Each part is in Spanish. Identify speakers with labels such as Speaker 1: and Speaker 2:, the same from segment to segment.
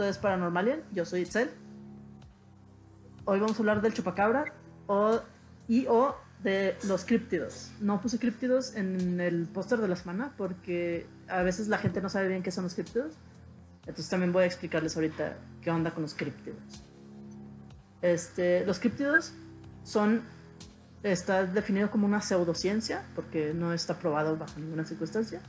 Speaker 1: esto es Paranormalian, yo soy Itzel. Hoy vamos a hablar del chupacabra o, y o de los críptidos. No puse críptidos en el póster de la semana porque a veces la gente no sabe bien qué son los críptidos. Entonces también voy a explicarles ahorita qué onda con los críptidos. Este, los críptidos son, está definido como una pseudociencia porque no está probado bajo ninguna circunstancia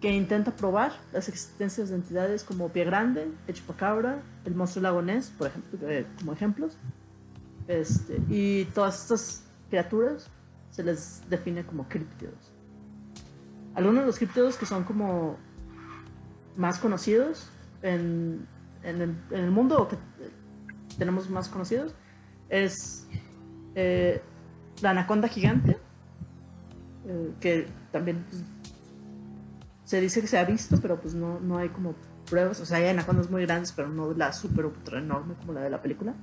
Speaker 1: que intenta probar las existencias de entidades como Pie Grande, el Chupacabra, el monstruo lagonés, por ejemplo, eh, como ejemplos. Este, y todas estas criaturas se les define como críptidos. Algunos de los críptidos que son como más conocidos en, el, mundo o que tenemos más conocidos es eh, la anaconda gigante, eh, que también pues, se dice que se ha visto, pero pues no, no hay como pruebas. O sea, hay anacondas muy grandes, pero no la super ultra enorme como la de la película.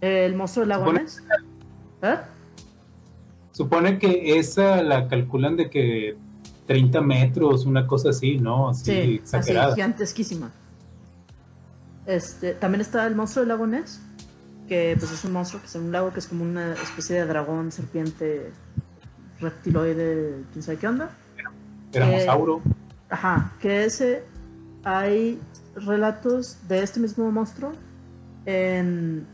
Speaker 1: El monstruo del lago Ness.
Speaker 2: ¿Eh? Supone que esa la calculan de que 30 metros, una cosa así, ¿no? Así,
Speaker 1: sí, exagerada. así gigantesquísima. Este, también está el monstruo del lago Ness, que pues es un monstruo que es un lago que es como una especie de dragón, serpiente, reptiloide, quién sabe qué onda.
Speaker 2: Tiranosaurio. Eh,
Speaker 1: ajá, que ese hay relatos de este mismo monstruo en,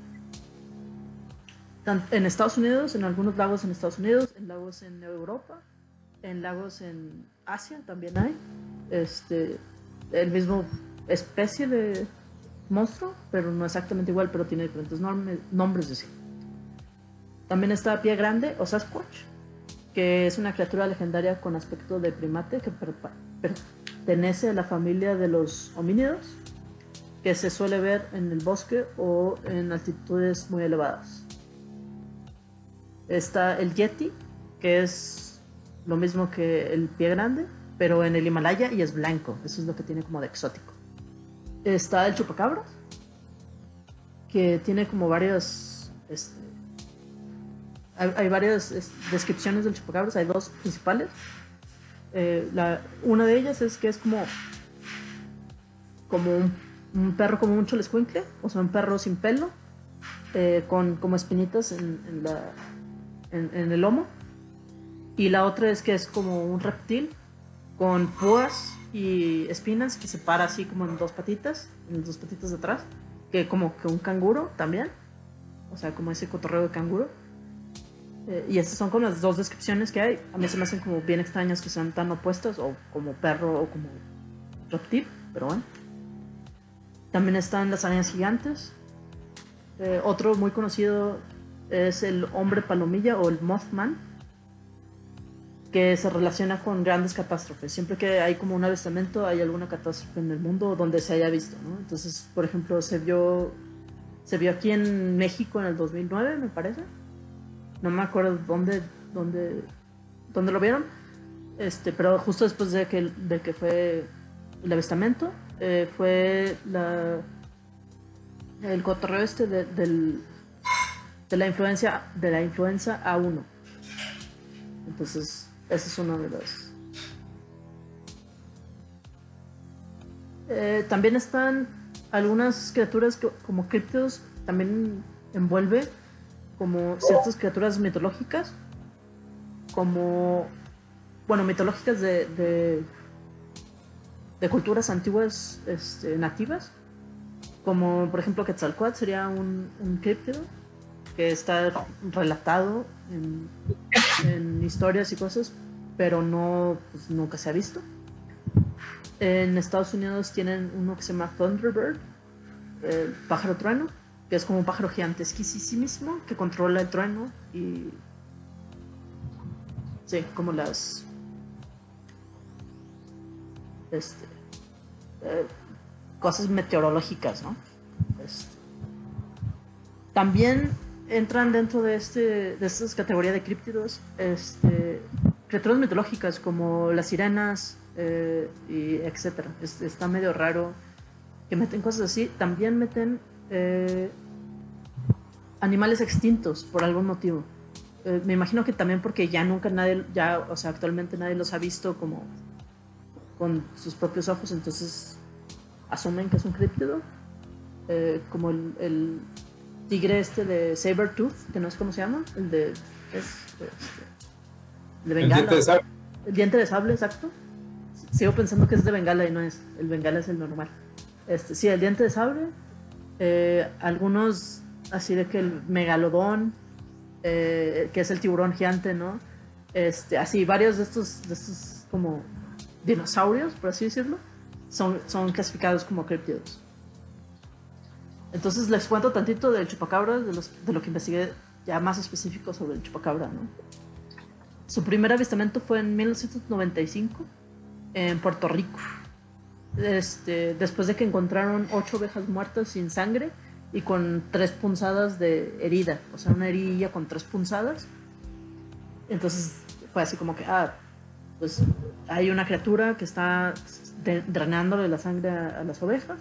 Speaker 1: en Estados Unidos, en algunos lagos en Estados Unidos, en lagos en Europa, en lagos en Asia también hay. Este, el mismo especie de monstruo, pero no exactamente igual, pero tiene diferentes nombres de sí. También está Pie Grande o Sasquatch, que es una criatura legendaria con aspecto de primate que pertenece a la familia de los homínidos, que se suele ver en el bosque o en altitudes muy elevadas. Está el yeti, que es lo mismo que el pie grande, pero en el Himalaya y es blanco. Eso es lo que tiene como de exótico. Está el chupacabras, que tiene como varios este, hay, varias descripciones del chupacabras, hay dos principales. Eh, una de ellas es que es como, un, perro como un cholescuincle, o sea, un perro sin pelo, eh, con como espinitas en, en, el lomo. Y la otra es que es como un reptil con púas y espinas que se para así como en dos patitas, en dos patitas de atrás, que como que un canguro también, o sea, como ese cotorreo de canguro. Eh, y estas son como las dos descripciones que hay. A mí se me hacen como bien extrañas que sean tan opuestas, o como perro o como reptil, pero bueno. También están las arañas gigantes. Eh, otro muy conocido es el hombre palomilla o el Mothman, que se relaciona con grandes catástrofes. Siempre que hay como un avistamiento, hay alguna catástrofe en el mundo donde se haya visto. ¿no? Entonces, por ejemplo, se vio, se vio aquí en México en el 2009, me parece no me acuerdo dónde, dónde, dónde lo vieron, Este, pero justo después de que, de que fue el avistamiento, eh, fue la, el cotorreo este de, del, de la influencia de la influenza A1. Entonces, ese es uno de los. Eh, también están algunas criaturas que, como criptidos, también envuelve como ciertas criaturas mitológicas, como, bueno, mitológicas de, de, culturas antiguas este, nativas, como por ejemplo Quetzalcoatl sería un, un que está relatado en, en, historias y cosas, pero no, pues, nunca se ha visto. En Estados Unidos tienen uno que se llama Thunderbird, el pájaro trueno, que es como un pájaro gigantesquísimo que controla el trueno y. Sí, como las. Este. Eh, cosas meteorológicas, ¿no? Este, también entran dentro de este de estas categorías de críptidos este, criaturas mitológicas como las sirenas eh, y etcétera. Este, está medio raro que meten cosas así. También meten eh, animales extintos por algún motivo. Eh, me imagino que también porque ya nunca nadie, ya, o sea, actualmente nadie los ha visto como con sus propios ojos, entonces asumen que es un críptido. Eh, como el, el, tigre este de Sabertooth, que no es como se llama, el de. Es, este, de Bengala. El diente de sable. El diente de sable, exacto. Sigo pensando que es de Bengala y no es. El Bengala es el normal. Este, sí, el diente de sable. Eh, algunos así de que el megalodón, eh, que es el tiburón gigante, ¿no? Este, así, varios de estos, de estos como dinosaurios, por así decirlo, son, son clasificados como criptidos. Entonces les cuento tantito del chupacabra, de, los, de lo que investigué ya más específico sobre el chupacabra, ¿no? Su primer avistamiento fue en 1995 en Puerto Rico. Este, después de que encontraron ocho ovejas muertas sin sangre y con tres punzadas de herida, o sea, una herida con tres punzadas. Entonces fue así como que, ah, pues hay una criatura que está drenándole la sangre a, las ovejas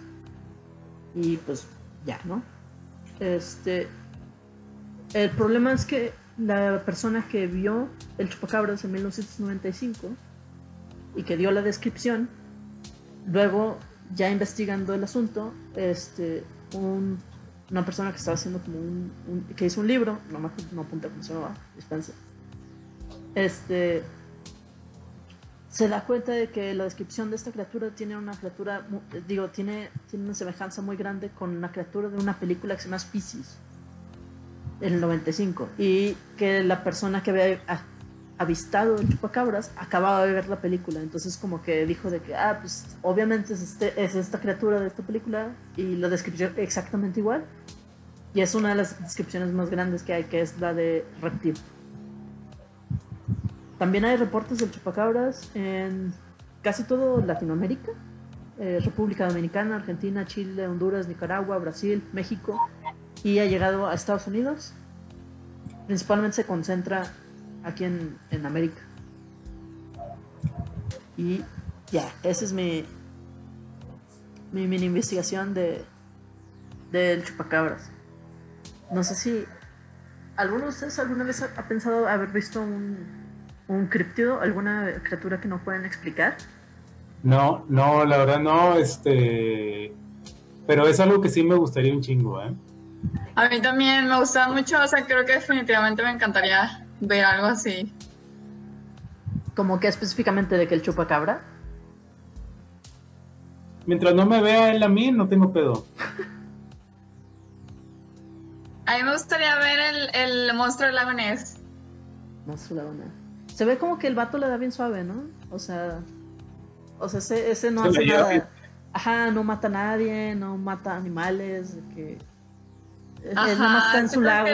Speaker 1: y pues ya, ¿no? Este, el problema es que la persona que vio el chupacabras en 1995 y que dio la descripción, luego ya investigando el asunto, este, un una persona que estaba haciendo como un, que hizo un libro, no me no apunté cómo se llamaba, dispensa. Este se da cuenta de que la descripción de esta criatura tiene una criatura, digo, tiene, tiene una semejanza muy grande con una criatura de una película que se llama Species, en el 95, y que la persona que había avistado el chupacabras acababa de ver la película, entonces como que dijo de que, ah, pues obviamente es, este, es esta criatura de esta película y la descripción exactamente igual. Y es una de las descripciones más grandes que hay, que es la de reptil. También hay reportes del chupacabras en casi todo Latinoamérica, eh, República Dominicana, Argentina, Chile, Honduras, Nicaragua, Brasil, México, y ha llegado a Estados Unidos. Principalmente se concentra aquí en, en América. Y ya, esa es mi, mi mini investigación de del chupacabras. No sé si alguno de ustedes alguna vez ha, pensado haber visto un, un criptido, alguna criatura que no pueden explicar.
Speaker 2: No, no, la verdad no, este, pero es algo que sí me gustaría un chingo, ¿eh?
Speaker 3: A mí también me gusta mucho, o sea, creo que definitivamente me encantaría ver algo así.
Speaker 1: ¿Como que específicamente de que el chupacabra?
Speaker 2: Mientras no me vea él a mí, no tengo pedo.
Speaker 3: A mí me gustaría ver el, el monstruo del lago Ness.
Speaker 1: Monstruo del lago Se ve como que el vato le da bien suave, ¿no? O sea, o sea, ese, ese no hace nada. Ajá, no mata a nadie, no mata animales, que Ajá, él nomás está en su lago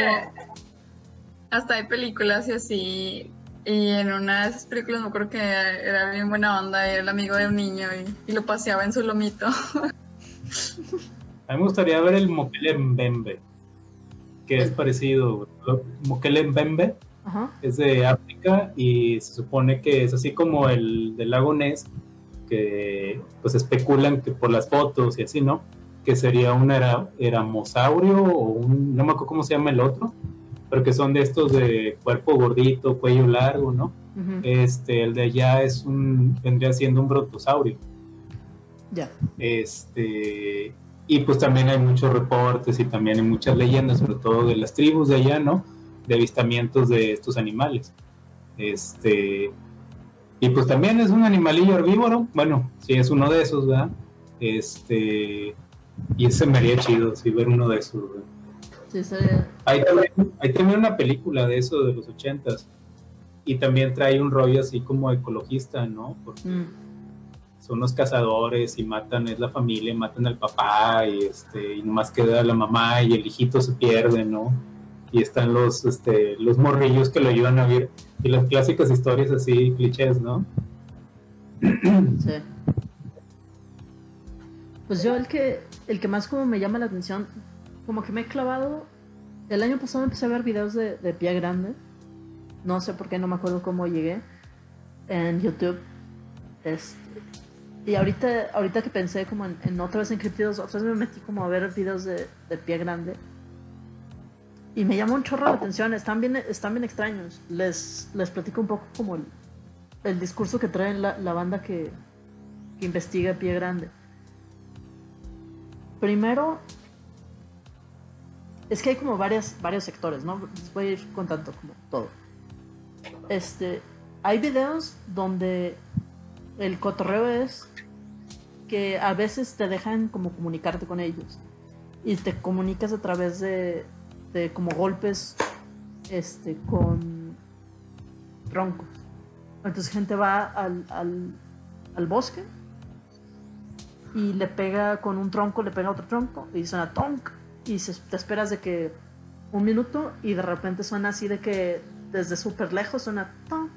Speaker 3: hasta hay películas y así. Y en una de esas películas me acuerdo que era bien buena onda, era el amigo de un niño y, lo paseaba en su lomito.
Speaker 2: A mí me gustaría ver el Mokele Mbembe, que es parecido. Mokele Mbembe
Speaker 1: Ajá.
Speaker 2: es de África y se supone que es así como el del lago Ness, que pues especulan que por las fotos y así, ¿no? Que sería un era, eramosaurio o un, no me acuerdo cómo se llama el otro, pero que son de estos de cuerpo gordito, cuello largo, ¿no? Este, el de allá es un, vendría siendo un brontosaurio.
Speaker 1: Ya.
Speaker 2: Este, y pues también hay muchos reportes y también hay muchas leyendas, sobre todo de las tribus de allá, ¿no? De avistamientos de estos animales. Este, y pues también es un animalillo herbívoro, bueno, sí es uno de esos, ¿verdad? Este, y ese me haría chido, si ver uno de esos, ¿verdad?
Speaker 1: Sería-
Speaker 2: Hay también, hay también una película de eso de los ochentas y también trae un rollo así como ecologista, ¿no? Porque
Speaker 1: mm,
Speaker 2: son los cazadores y matan, es la familia, matan al papá y este, y nomás queda la mamá y el hijito se pierde, ¿no? Y están los, este, los morrillos que lo ayudan a vivir y las clásicas historias así, clichés, ¿no?
Speaker 1: sí. Pues yo el que, el que más como me llama la atención, como que me he clavado, el año pasado empecé a ver videos de, Pie Grande, no sé por qué, no me acuerdo cómo llegué, en YouTube. Este, y ahorita, ahorita que pensé como en, en otra vez encriptidos, otra vez me metí como a ver videos de, Pie Grande. Y me llamó un chorro la atención, están bien, están bien extraños. Les, les platico un poco como el, el discurso que trae la, la banda que, que investiga Pie Grande. Primero, es que hay como varias, varios sectores, ¿no? Les voy a ir contando como todo. Este, hay videos donde el cotorreo es que a veces te dejan como comunicarte con ellos y te comunicas a través de, de como golpes este, con troncos. Entonces gente va al, al, al bosque y le pega con un tronco, le pega otro tronco y suena tonk y se- te esperas de que un minuto y de repente suena así de que desde súper lejos suena tonk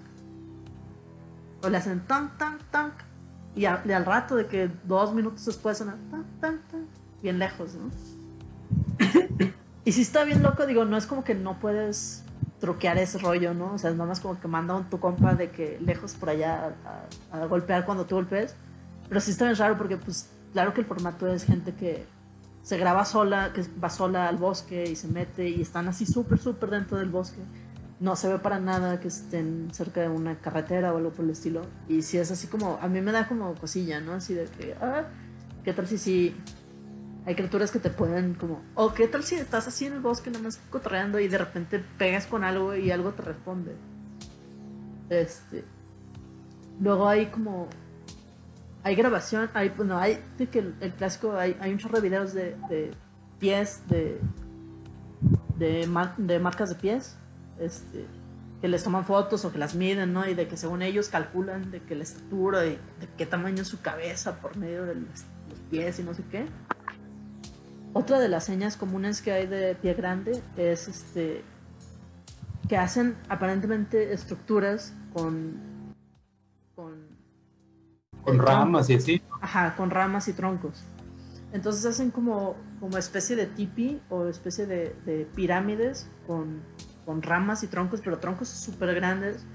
Speaker 1: o le hacen tonk, tonk, tonk y, a- y al rato de que dos minutos después suena tonk, tonk, tonk bien lejos, ¿no? y si está bien loco, digo, no es como que no puedes truquear ese rollo, ¿no? O sea, es nada más como que manda un tu compa de que lejos por allá a, a golpear cuando tú golpees. Pero sí está bien raro porque, pues, claro que el formato es gente que se graba sola, que va sola al bosque y se mete y están así súper, súper dentro del bosque. No se ve para nada que estén cerca de una carretera o algo por el estilo. Y si es así como, a mí me da como cosilla, ¿no? Así de que, ah, ¿qué tal si sí? Hay criaturas que te pueden como, o qué tal si estás así en el bosque nada más cotorreando y de repente pegas con algo y algo te responde. Este. Luego hay como hay grabación, hay, bueno, hay que el, clásico, hay, hay un chorro de videos de, pies, de, de, mar- de marcas de pies, este, que les toman fotos o que las miden, ¿no? Y de que según ellos calculan de que la estatura y de qué tamaño es su cabeza por medio de los, los pies y no sé qué. Otra de las señas comunes que hay de pie grande es este que hacen aparentemente estructuras con Con
Speaker 2: ramas y así.
Speaker 1: Ajá, con ramas y troncos. Entonces hacen como, como especie de tipi o especie de, de pirámides con, con ramas y troncos, pero troncos súper grandes.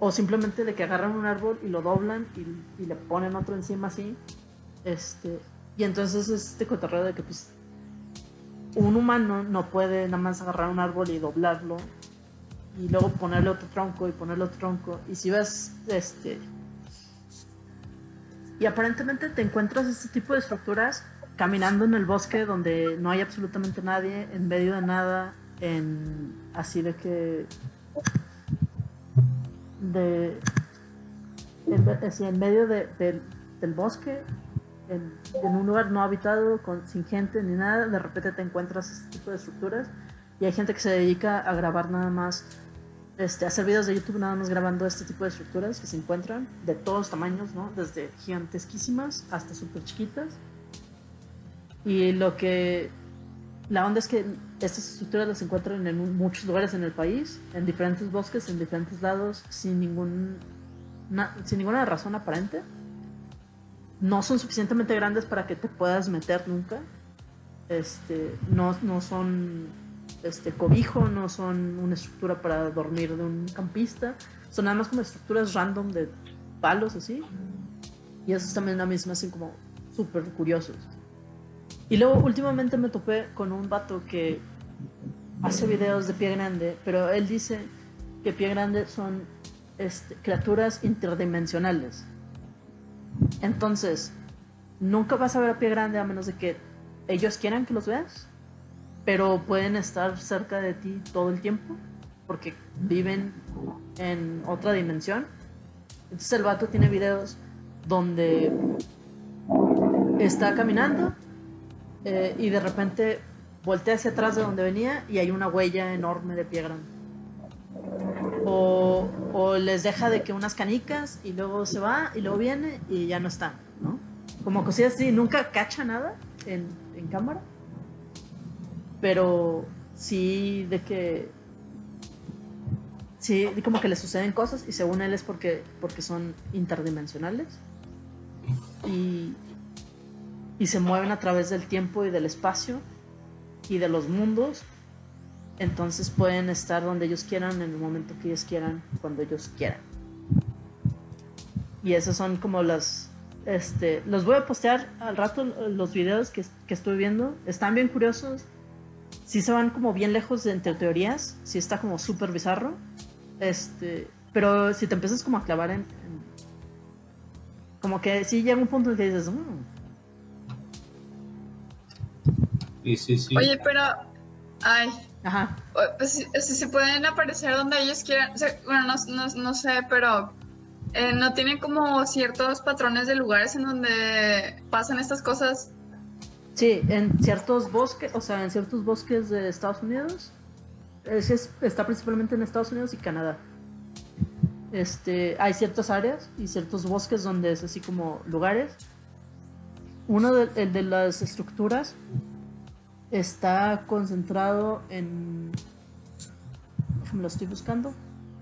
Speaker 1: O simplemente de que agarran un árbol y lo doblan y, y le ponen otro encima así. Este, y entonces es este cotorreo de que pues un humano no puede nada más agarrar un árbol y doblarlo y luego ponerle otro tronco y ponerle otro tronco. Y si ves este y aparentemente te encuentras este tipo de estructuras caminando en el bosque donde no hay absolutamente nadie, en medio de nada, en así de que de en, medio de- del- bosque, en, un lugar no habitado, sin gente ni nada, de repente te encuentras este tipo de estructuras y hay gente que se dedica a grabar nada más este, hacer videos de YouTube nada más grabando este tipo de estructuras que se encuentran de todos tamaños, ¿no? Desde gigantesquísimas hasta súper chiquitas. Y lo que... La onda es que estas estructuras las encuentran en muchos lugares en el país, en diferentes bosques, en diferentes lados, sin, ningún, na- sin ninguna razón aparente. No son suficientemente grandes para que te puedas meter nunca. Este, no, no son este cobijo, no son una estructura para dormir de un campista, son nada más como estructuras random de palos así. Y esos también a mí me hacen como súper curiosos. Y luego últimamente me topé con un vato que hace videos de pie grande, pero él dice que pie grande son este, criaturas interdimensionales. Entonces, nunca vas a ver a pie grande a menos de que ellos quieran que los veas, pero pueden estar cerca de ti todo el tiempo porque viven en otra dimensión. Entonces el vato tiene videos donde está caminando eh, y de repente voltea hacia atrás de donde venía y hay una huella enorme de pie grande. O, o, les deja de que unas canicas y luego se va y luego viene y ya no está, ¿no? Como cosillas así, nunca cacha nada en, en cámara, pero sí de que sí como que le suceden cosas y según él es porque porque son interdimensionales y, y se mueven a través del tiempo y del espacio y de los mundos entonces pueden estar donde ellos quieran, en el momento que ellos quieran, cuando ellos quieran. Y esos son como las... Este, los voy a postear al rato los videos que, que estoy viendo. Están bien curiosos. Sí se van como bien lejos de entre teorías. Sí está como súper bizarro. Este, pero si te empiezas como a clavar en... en como que sí llega un punto en que dices... Mmm.
Speaker 2: Sí, sí, sí.
Speaker 3: Oye, pero... Ay,
Speaker 1: Ajá.
Speaker 3: Pues si se pueden aparecer donde ellos quieran. O sea, bueno, no, no, no, sé, pero eh, no tienen como ciertos patrones de lugares en donde pasan estas cosas.
Speaker 1: Sí, en ciertos bosques, o sea, en ciertos bosques de Estados Unidos. Es, es, está principalmente en Estados Unidos y Canadá. Este, hay ciertas áreas y ciertos bosques donde es así como lugares. Uno de, el de las estructuras está concentrado en... Me lo estoy buscando.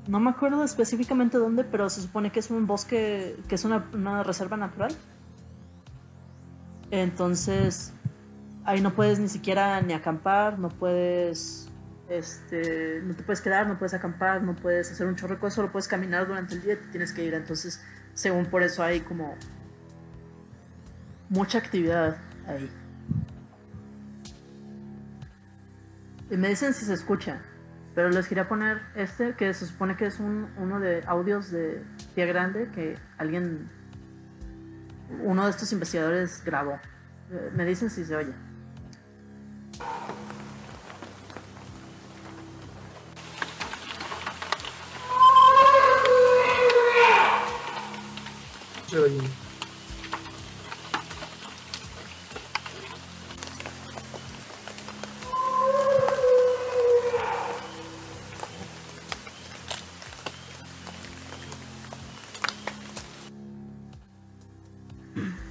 Speaker 1: No me acuerdo específicamente dónde, pero se supone que es un bosque, que es una reserva natural. Entonces, ahí no puedes ni siquiera ni acampar, no puedes, este, no te puedes quedar, no puedes acampar, no puedes hacer un cosas, solo puedes caminar durante el día y te tienes que ir. Entonces, según por eso hay como mucha actividad ahí. Y me dicen si se escucha. Pero les quería poner este, que se supone que es un, uno de audios de Pie Grande que alguien, uno de estos investigadores grabó. Me dicen si se oye.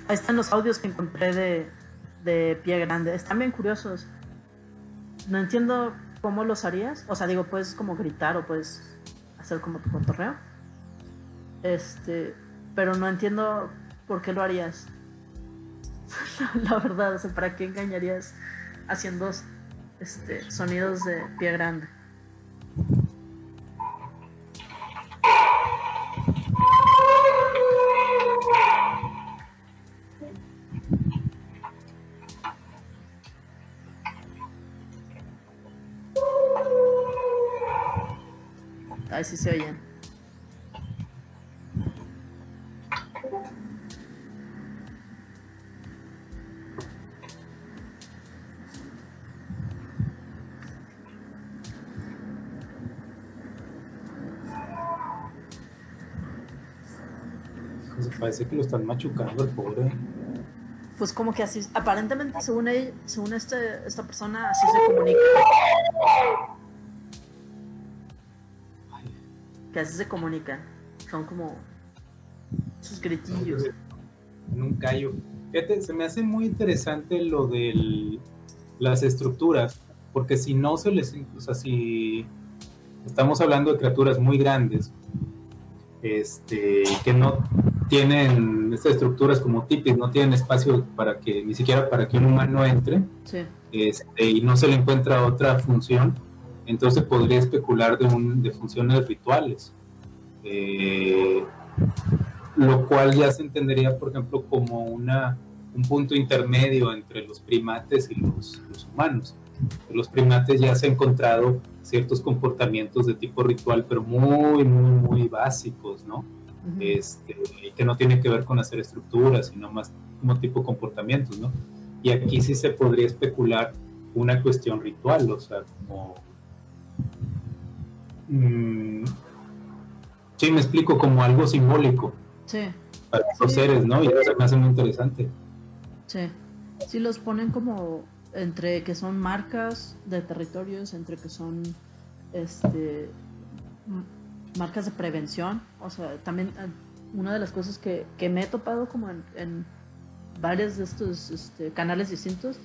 Speaker 1: Ahí están los audios que encontré de, de Pie Grande. Están bien curiosos. No entiendo cómo los harías. O sea, digo, puedes como gritar o puedes hacer como tu cotorreo. Este, pero no entiendo por qué lo harías. La, la verdad, o sea, ¿para qué engañarías haciendo este, sonidos de pie grande?
Speaker 2: Parece que lo están machucando el pobre.
Speaker 1: Pues como que así, aparentemente según él, según este, esta persona, así se comunica. Que así se comunican. Son como sus gritillos.
Speaker 2: En un callo. Fíjate, se me hace muy interesante lo de las estructuras, porque si no se les, o sea, si estamos hablando de criaturas muy grandes, este, que no tienen estas estructuras como tipis, no tienen espacio para que, ni siquiera para que un humano entre,
Speaker 1: Sí.
Speaker 2: este, y no se le encuentra otra función, Entonces podría especular de, un, de funciones rituales. Eh, lo cual ya se entendería, por ejemplo, como una, un punto intermedio entre los primates y los, humanos. los primates ya se han encontrado ciertos comportamientos de tipo ritual, pero muy, muy, muy básicos, ¿no? Este, que no tienen que ver con hacer estructuras, sino más como tipo comportamientos, ¿no? Y aquí sí se podría especular una cuestión ritual, o sea, como... Mm, sí, me explico, como algo simbólico.
Speaker 1: Sí.
Speaker 2: Para los seres, ¿no? Y eso me hace muy interesante.
Speaker 1: Sí. Sí, los ponen como entre que son marcas de territorios, entre que son este marcas de prevención. O sea, también eh, una de las cosas que, que me he topado como en, en varios de estos este, canales distintos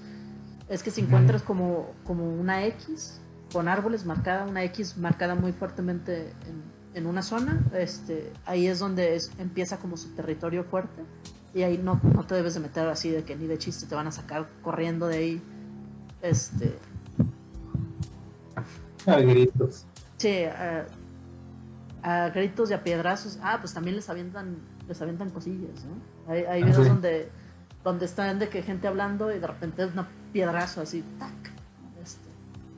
Speaker 1: es que si encuentras como, como una X con árboles marcada, una X marcada muy fuertemente en, en una zona, este, ahí es donde empieza como su territorio fuerte y ahí no, no te debes de meter así de que ni de chiste te van a sacar corriendo de ahí. Este.
Speaker 2: A gritos.
Speaker 1: Sí, a, gritos y a piedrazos. Ah, pues también les avientan, les avientan cosillas, ¿no? Hay, hay ah, videos donde, donde están de que gente hablando y de repente es una piedrazo así, tac. Este,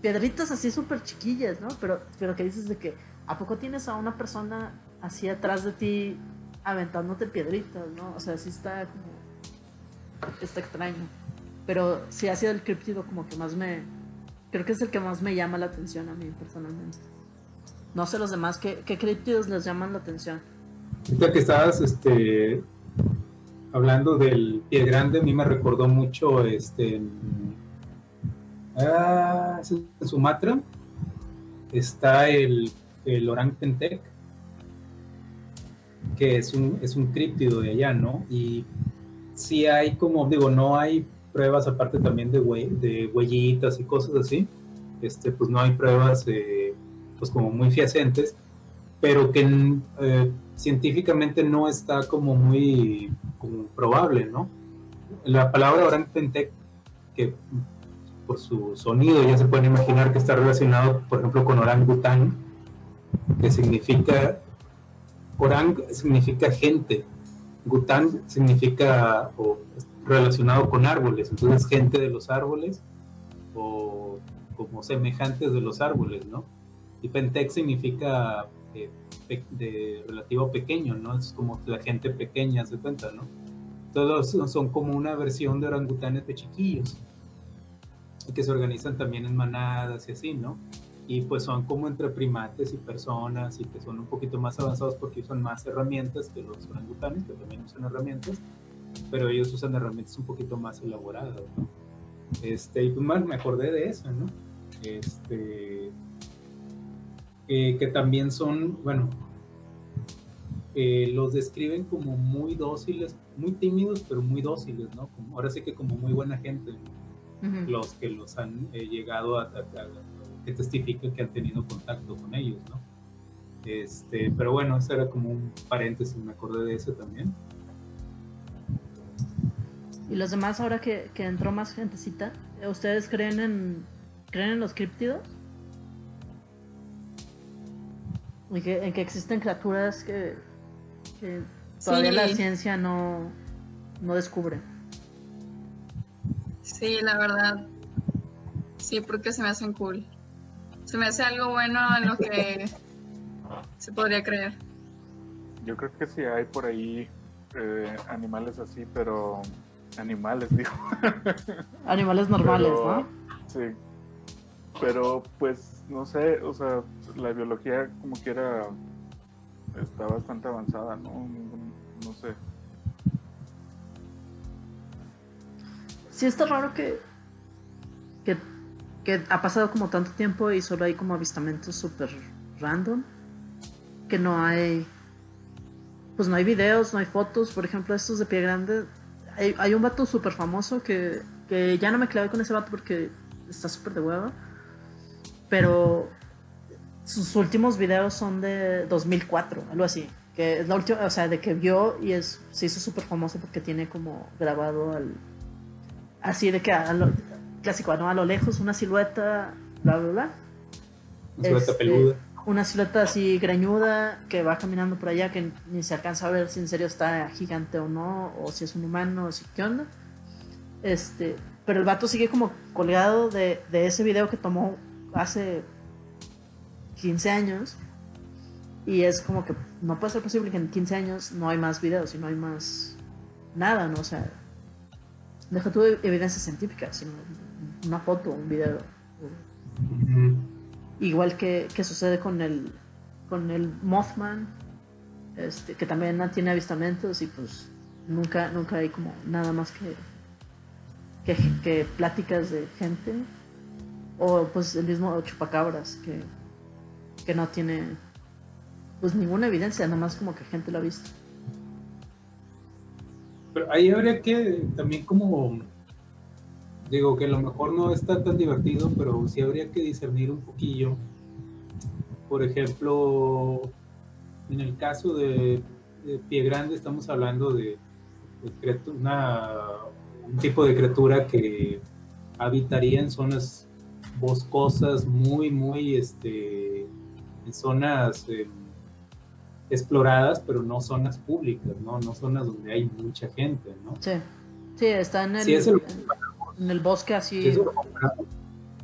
Speaker 1: piedritas así súper chiquillas, ¿no? Pero, pero que dices de que ¿a poco tienes a una persona así atrás de ti aventándote piedritas, ¿no? O sea, sí está como... Está extraño. Pero sí ha sido el criptido como que más me... Creo que es el que más me llama la atención a mí personalmente. No sé los demás, ¿qué, qué criptidos les llaman la atención?
Speaker 2: Ahorita que estabas este, hablando del pie grande, a mí me recordó mucho este, ah, en Sumatra está el el Orang Pentec, que es un, es un críptido de allá, ¿no? Y sí hay como, digo, no hay pruebas aparte también de, de huellitas y cosas así, este, pues no hay pruebas eh, pues como muy fiacentes, pero que eh, científicamente no está como muy probable, ¿no? La palabra Orang Pentec, que por su sonido ya se pueden imaginar que está relacionado, por ejemplo, con orangután, que significa, Orang significa gente, Gután significa relacionado con árboles, entonces gente de los árboles o como semejantes de los árboles, ¿no? Y Pentec significa eh, de relativo pequeño, ¿no? Es como la gente pequeña, se cuenta, ¿no? Todos son como una versión de orangutanes de chiquillos y que se organizan también en manadas y así, ¿no? y pues son como entre primates y personas y que son un poquito más avanzados porque usan más herramientas que los orangutanes, que también usan herramientas, pero ellos usan herramientas un poquito más elaboradas, ¿no? Este, y pues me acordé de eso, ¿no? Este, eh, que también son, bueno, eh, los describen como muy dóciles, muy tímidos, pero muy dóciles, ¿no? Como, ahora sí que como muy buena gente, los que los han eh, llegado a, que testifican que han tenido contacto con ellos, ¿no? Este, pero bueno, eso era como un paréntesis, me acordé de eso también.
Speaker 1: Y los demás, ahora que, que entró más gentecita, ¿ustedes creen en, creen en los criptidos? ¿En que, en que existen criaturas que, todavía la ciencia no, no descubre?
Speaker 3: Sí, la verdad. Sí, porque se me hacen cool se me hace algo bueno en lo que se podría creer.
Speaker 4: Yo creo que sí hay por ahí eh, animales así, pero animales, digo.
Speaker 1: Animales normales, ¿no?
Speaker 4: Sí. Pero pues, no sé, o sea, la biología como quiera está bastante avanzada, ¿no? No sé.
Speaker 1: Sí, está raro que, que que ha pasado como tanto tiempo y solo hay como avistamientos súper random, que no hay, pues no hay videos, no hay fotos, por ejemplo, estos de pie grande, hay, un vato súper famoso que, que ya no me clavé con ese vato porque está súper de huevo, pero sus últimos videos son de 2004, algo así. Que es la última, o sea, de que vio y es, se hizo súper famoso porque tiene como grabado al. Así de que a, clásico, ¿no? A lo lejos una silueta, bla, bla, bla.
Speaker 2: Una silueta
Speaker 1: Este,
Speaker 2: peluda.
Speaker 1: Una silueta así greñuda que va caminando por allá que ni se alcanza a ver si en serio está gigante o no, o si es un humano, o si qué onda. Este, pero el vato sigue como colgado de, de ese video que tomó hace 15 años. Y es como que no puede ser posible que en 15 años no hay más videos y no hay más nada, ¿no? O sea, deja tu evidencia científica, sino una foto, un video. Igual que, que sucede con el, con el Mothman, este, que también no tiene avistamientos y pues nunca, nunca hay como nada más que, que, que pláticas de gente. O pues el mismo Chupacabras, que, que no tiene pues ninguna evidencia, nada más como que gente lo ha visto.
Speaker 2: Pero ahí habría que también como, digo que a lo mejor no está tan divertido, pero sí habría que discernir un poquillo. Por ejemplo, en el caso de, Pie Grande estamos hablando de, de una, un tipo de criatura que habitaría en zonas boscosas muy, muy, este, en zonas... em, exploradas, pero no zonas públicas, ¿no? No zonas donde hay mucha gente, ¿no?
Speaker 1: Sí, sí, está en el,
Speaker 2: Sí, eso lo-
Speaker 1: en el bosque así.
Speaker 2: Si eso lo comparamos,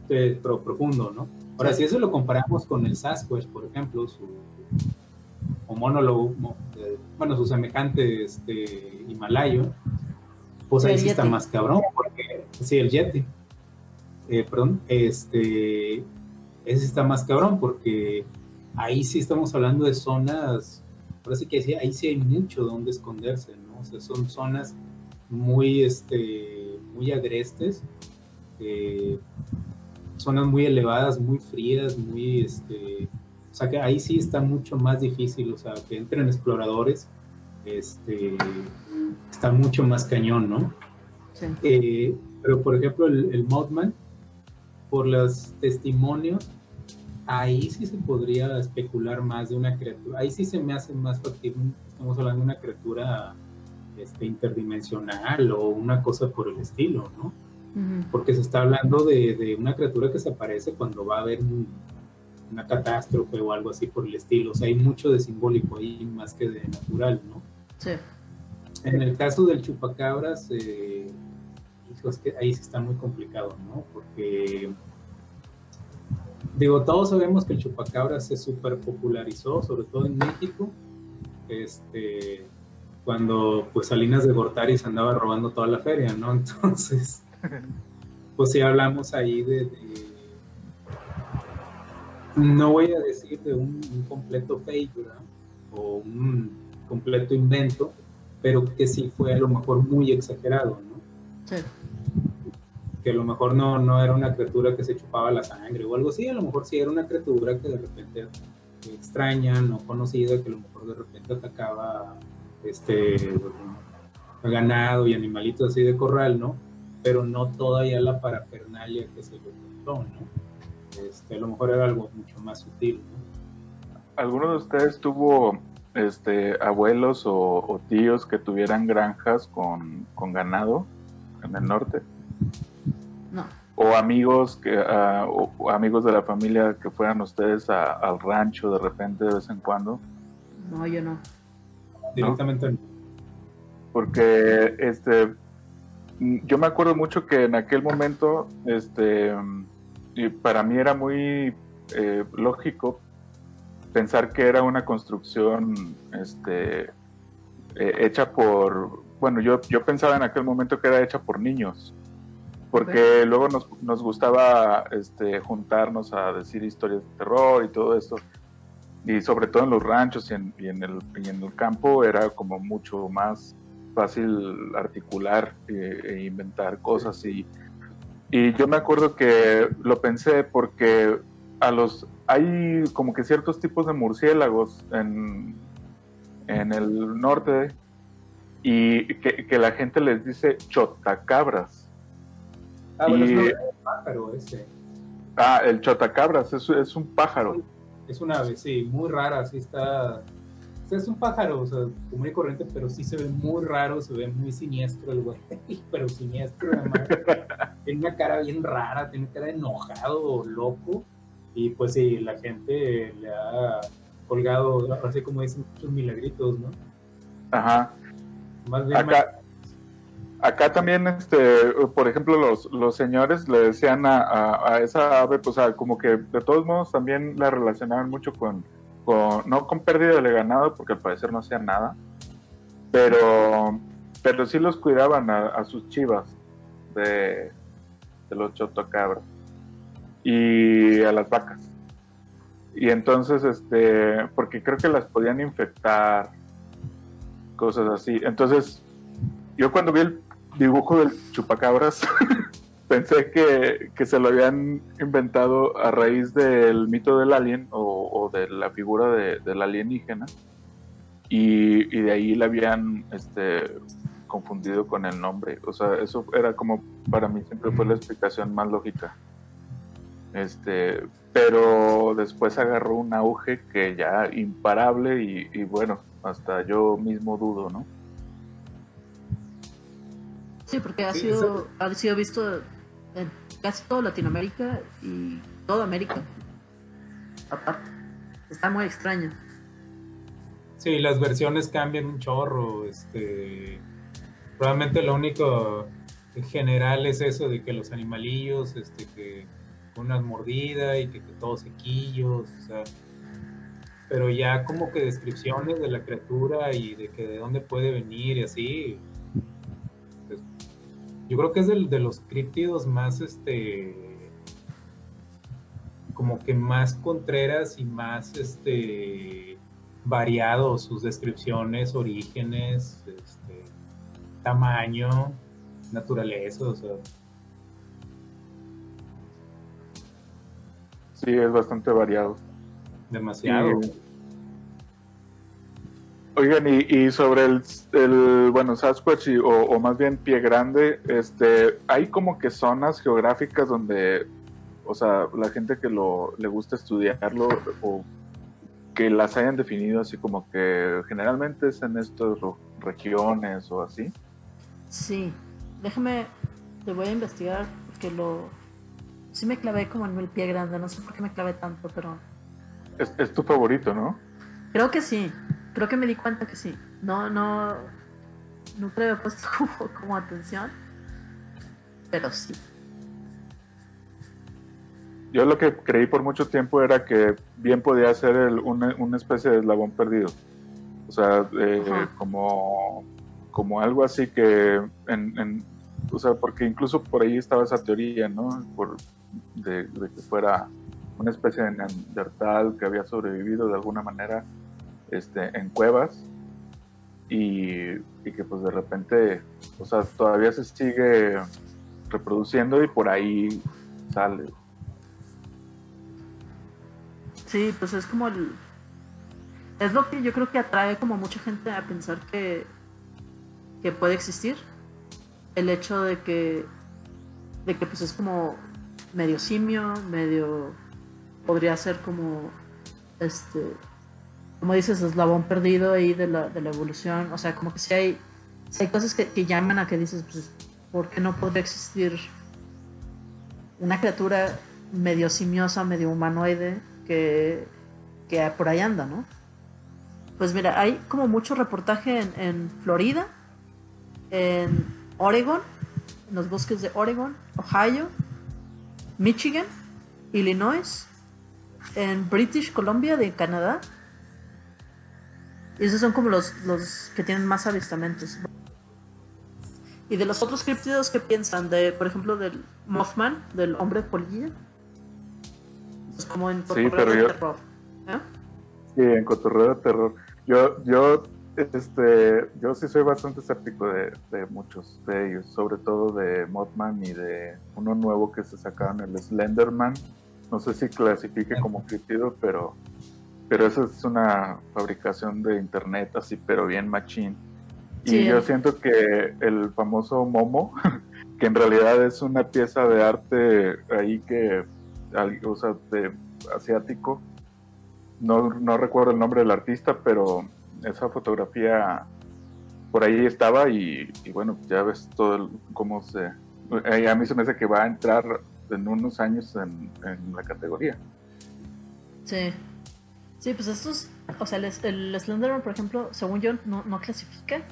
Speaker 2: eh, pero profundo, ¿no? Ahora,
Speaker 1: Sí.
Speaker 2: si eso lo comparamos con el Sasquatch, por ejemplo, su o monólogo, mo- eh, bueno, su semejante este, himalayo, pues ahí sí está más cabrón, porque, sí, el Yeti, Eh, perdón, este, ese está más cabrón, porque ahí sí estamos hablando de zonas, ahora sí que sí, ahí sí hay mucho donde esconderse, ¿no? O sea, son zonas muy, este, muy agrestes, eh, zonas muy elevadas, muy frías, muy, este, o sea que ahí sí está mucho más difícil, o sea, que entren exploradores, este, está mucho más cañón, ¿no?
Speaker 1: Sí.
Speaker 2: Eh, pero por ejemplo el, el Mothman, por los testimonios, ahí sí se podría especular más de una criatura, ahí sí se me hace más factible, estamos hablando de una criatura este, interdimensional o una cosa por el estilo, ¿no?
Speaker 1: Ujú.
Speaker 2: Porque se está hablando de, de una criatura que se aparece cuando va a haber un- una catástrofe o algo así por el estilo, o sea, hay mucho de simbólico ahí más que de natural, ¿no?
Speaker 1: Sí.
Speaker 2: En el caso del chupacabras, eh, hijo, es que ahí sí está muy complicado, ¿no? Porque, digo, todos sabemos que el chupacabras se súper popularizó, sobre todo en México, este, cuando pues Salinas de Gortari se andaba robando toda la feria, ¿no? Entonces, pues sí hablamos ahí de, no voy a decir de un, un completo fake, ¿verdad? O un completo invento, pero que sí fue a lo mejor muy exagerado, ¿no?
Speaker 1: Sí.
Speaker 2: Que a lo mejor no, no era una criatura que se chupaba la sangre o algo así, a lo mejor sí era una criatura que de repente extraña, no conocida, que a lo mejor de repente atacaba este ganado y animalitos así de corral, ¿no? Pero no todavía la parafernalia que se le contó, ¿no? Este, a lo mejor era algo mucho más sutil, ¿no?
Speaker 4: ¿Alguno de ustedes tuvo este, abuelos o, o tíos que tuvieran granjas con, con ganado en el norte?
Speaker 1: No.
Speaker 4: ¿O amigos, que, ah, o, amigos de la familia que fueran ustedes a- al rancho de repente de vez en cuando?
Speaker 1: No, yo no.
Speaker 2: Directamente no.
Speaker 4: porque este yo me acuerdo mucho que en aquel momento este y para mí era muy eh, lógico pensar que era una construcción este eh, hecha por bueno yo yo pensaba en aquel momento que era hecha por niños porque luego nos, nos gustaba este juntarnos a decir historias de terror y todo eso. Y sobre todo en los ranchos y en, y en el, y en el campo era como mucho más fácil articular eh, e inventar cosas. Y, y yo me acuerdo que lo pensé porque a los hay como que ciertos tipos de murciélagos en, en el norte y que, que la gente les dice chotacabras
Speaker 2: Ah, bueno,
Speaker 4: Y-
Speaker 2: es un pájaro ese.
Speaker 4: ah el chotacabras es, es un pájaro
Speaker 2: Es una ave, sí, muy rara, sí está. o sea, es un pájaro, o sea, común y corriente, pero sí se ve muy raro, se ve muy siniestro el güey, pero siniestro además. tiene una cara bien rara, tiene cara de enojado loco. Y pues sí, la gente le ha colgado, así como dicen, muchos milagritos, ¿no?
Speaker 4: Ajá.
Speaker 2: Más bien
Speaker 4: Acá, acá también, este, por ejemplo, los, los señores le decían a, a- esa ave, pues a- como que de todos modos también la relacionaban mucho con, con, no con pérdida de ganado, porque al parecer no hacían nada, pero, pero sí los cuidaban a, a sus chivas de, de los chotocabras y a las vacas. Y entonces, este, porque creo que las podían infectar, cosas así. Entonces, yo cuando vi el dibujo del chupacabras, pensé que, que se lo habían inventado a raíz del mito del alien o, de la figura de- del alienígena. Y, de ahí la habían este, confundido con el nombre. O sea, eso era como, para mí siempre fue la explicación más lógica. Este, pero después agarró un auge que ya imparable y bueno, hasta yo mismo dudo, ¿no?
Speaker 1: Sí, porque ha
Speaker 2: Sí,
Speaker 1: sido, ha sido visto en casi toda Latinoamérica y toda América. Aparte. Está muy extraño.
Speaker 2: Sí, las versiones cambian un chorro. Este, probablemente lo único general es eso de que los animalillos, este, que una mordida y que, que todos sequillos, o sea, pero ya como que descripciones de la criatura y de que de dónde puede venir y así. Yo creo que es de los críptidos más, este, como que más contreras y más, este, variados sus descripciones, orígenes, este, tamaño, naturaleza, o sea,
Speaker 4: Sí, es bastante variado.
Speaker 2: demasiado.
Speaker 4: Oigan, y, y sobre el, el, bueno, Sasquatch, y- o, o más bien Pie Grande, este, hay como que zonas geográficas donde, o sea, la gente que lo, le gusta estudiarlo, o que las hayan definido así como que generalmente es en estas regiones o así.
Speaker 1: Sí. Déjame, te voy a investigar porque lo... Sí me clavé como en el pie grande, no sé por qué me clavé tanto, pero
Speaker 4: Es, es tu favorito, ¿no?
Speaker 1: creo que sí. Creo que me di cuenta que sí. No, no, nunca le había puesto como, como atención, pero sí.
Speaker 4: Yo lo que creí por mucho tiempo era que bien podía ser el- una, una especie de eslabón perdido. O sea, eh, como, como algo así que, en, en- o sea, porque incluso por ahí estaba esa teoría, ¿no? Por, de, de que fuera una especie de neandertal que había sobrevivido de alguna manera este, en cuevas y, y que pues de repente, o sea, todavía se sigue reproduciendo y por ahí sale.
Speaker 1: Sí, pues es como el... Es lo que yo creo que atrae como mucha gente a pensar que, que puede existir. El hecho de que, de que pues es como medio simio, medio... Podría ser como, este, como dices, eslabón perdido ahí de la, de la evolución. O sea, como que si hay, si hay cosas que, que llaman a que dices, pues, ¿por qué no podría existir una criatura medio simiosa, medio humanoide que, que por ahí anda, ¿no? Pues mira, hay como mucho reportaje en, en Florida, en Oregon, en los bosques de Oregon, Ohio, Michigan, Illinois, en British Columbia de Canadá. Y esos son como los, los que tienen más avistamientos. Y de los otros criptidos que piensan, de por ejemplo del Mothman, del hombre polilla. Pues como en
Speaker 4: Sí,
Speaker 1: Cotorreo
Speaker 4: pero
Speaker 1: del
Speaker 4: yo-
Speaker 1: terror. ¿eh?
Speaker 4: Sí, en Cotorreo de Terror. Yo, yo, este, yo sí soy bastante escéptico de, de muchos de ellos, sobre todo de Mothman y de uno nuevo que se sacaron, el Slenderman. No sé si clasifique como criptido, pero, pero esa es una fabricación de internet así, pero bien machín. Y yo siento que el famoso Momo, que en realidad es una pieza de arte ahí que, o sea, de asiático, no, no recuerdo el nombre del artista, pero esa fotografía por ahí estaba y, y bueno, ya ves todo el- cómo se... eh, A mí se me hace que va a entrar en unos años en, en la categoría.
Speaker 1: Sí. Sí, pues estos, o sea, el, Slenderman, por ejemplo, según yo, no, no clasifica,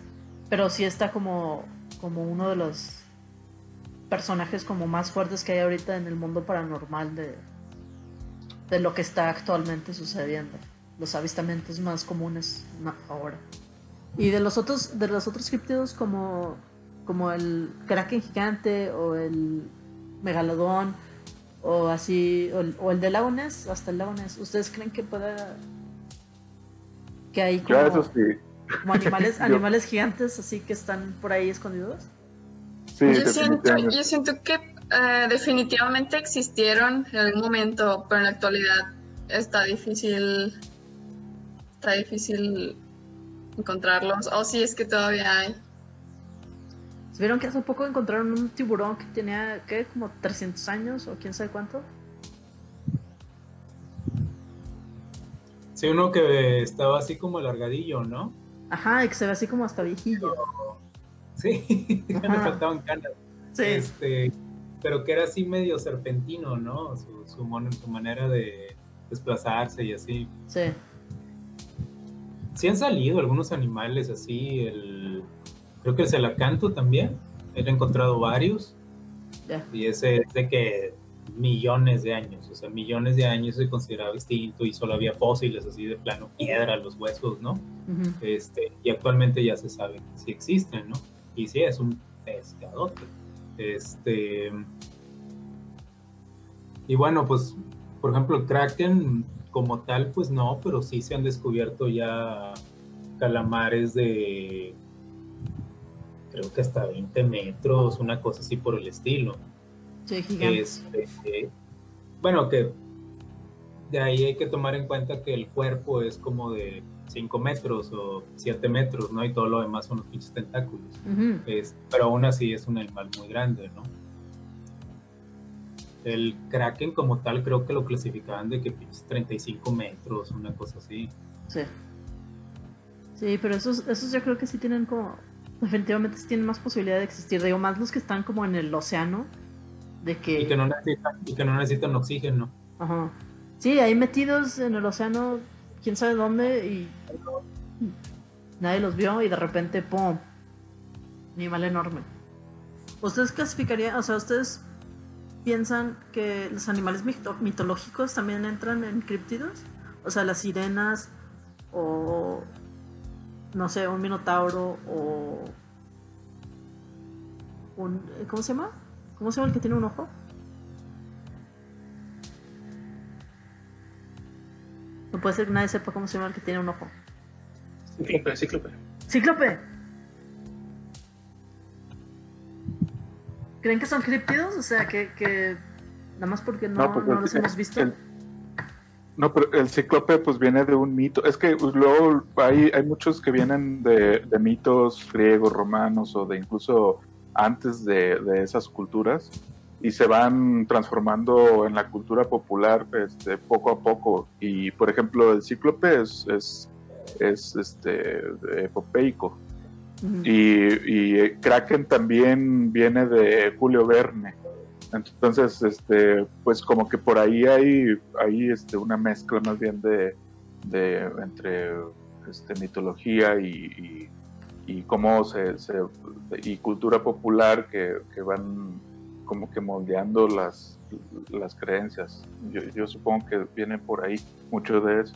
Speaker 1: pero sí está como, como uno de los personajes como más fuertes que hay ahorita en el mundo paranormal de, de lo que está actualmente sucediendo. Los avistamientos más comunes ahora. Y de los otros, de los otros criptidos como, como el Kraken gigante o el Megalodón o así, o el, de Lago hasta el Lago ¿ustedes creen que pueda que hay como, animales, animales gigantes así que están por ahí escondidos?
Speaker 3: yo, siento, yo siento que eh, definitivamente existieron en algún momento, pero en la actualidad está difícil, está difícil encontrarlos, o si es que todavía hay.
Speaker 1: ¿Vieron que hace poco encontraron un tiburón que tenía, ¿qué? Como 300 años o quién sabe cuánto?
Speaker 2: Sí, uno que estaba así como alargadillo, ¿no?
Speaker 1: Ajá, y que se ve así como hasta viejillo.
Speaker 2: Sí, ya me faltaban canas. Sí. Este, pero que era así medio serpentino, ¿no? Su, su, su manera de desplazarse y así.
Speaker 1: Sí.
Speaker 2: Sí han salido algunos animales así, el creo que el celacanto también, he encontrado varios. Y ese es de que millones de años, o sea, millones de años se consideraba extinto y solo había fósiles así de plano piedra, los huesos, ¿no? este, y actualmente ya se sabe que sí existen, ¿no? Y sí, es un pescadote. Este. Y bueno, pues, por ejemplo, el Kraken como tal, pues no, pero sí se han descubierto ya calamares de creo que hasta 20 metros, una cosa así por el estilo.
Speaker 1: Sí,
Speaker 2: este, bueno, que de ahí hay que tomar en cuenta que el cuerpo es como de 5 metros o 7 metros, ¿no? Y todo lo demás son los pinches tentáculos. pero aún así es un animal muy grande, ¿no? El kraken como tal creo que lo clasificaban de que pinches 35 metros, una cosa así.
Speaker 1: Sí. Sí, pero esos, esos yo creo que sí tienen como definitivamente tienen más posibilidad de existir. Digo, más los que están como en el océano. De que...
Speaker 2: Y que no necesitan, y que no necesitan oxígeno.
Speaker 1: Ajá. Sí, ahí metidos en el océano, quién sabe dónde, y nadie los vio, y de repente, ¡pum! Animal enorme. ¿Ustedes clasificarían, o sea, ustedes piensan que los animales mitológicos también entran en criptidos? O sea, las sirenas o no sé, un minotauro o un ¿cómo se llama? ¿Cómo se llama el que tiene un ojo? No puede ser que nadie sepa cómo se llama el que tiene un ojo.
Speaker 5: Cíclope, cíclope.
Speaker 1: ¡Cíclope! ¿Creen que son criptidos? O sea, que, que nada más porque no, no, los hemos visto.
Speaker 4: No, pero el cíclope pues viene de un mito. Es que pues, luego hay, hay muchos que vienen de, mitos griegos, romanos o de incluso antes de, esas culturas y se van transformando en la cultura popular este, poco a poco. Y por ejemplo, el cíclope es, es, este, epopeico. y, y Kraken también viene de Julio Verne. Entonces, este, pues como que por ahí hay, hay este, una mezcla más bien de, de entre este, mitología y, y, cómo se, y cultura popular que, que, van como que moldeando las, las creencias. Yo, yo supongo que viene por ahí mucho de eso.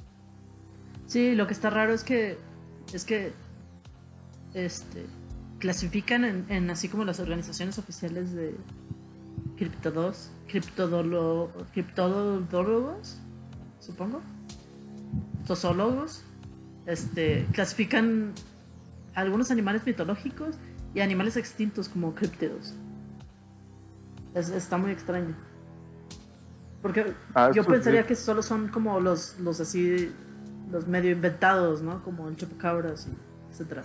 Speaker 1: Sí, lo que está raro es que es que este clasifican en, en así como las organizaciones oficiales de, criptodos, criptodolo, criptodólogos, supongo, tosólogos, este, clasifican algunos animales mitológicos y animales extintos como criptidos. está muy extraño. Porque ah, yo pensaría que solo son como los, los así, los medio inventados, ¿no? Como el chupacabras, etcétera.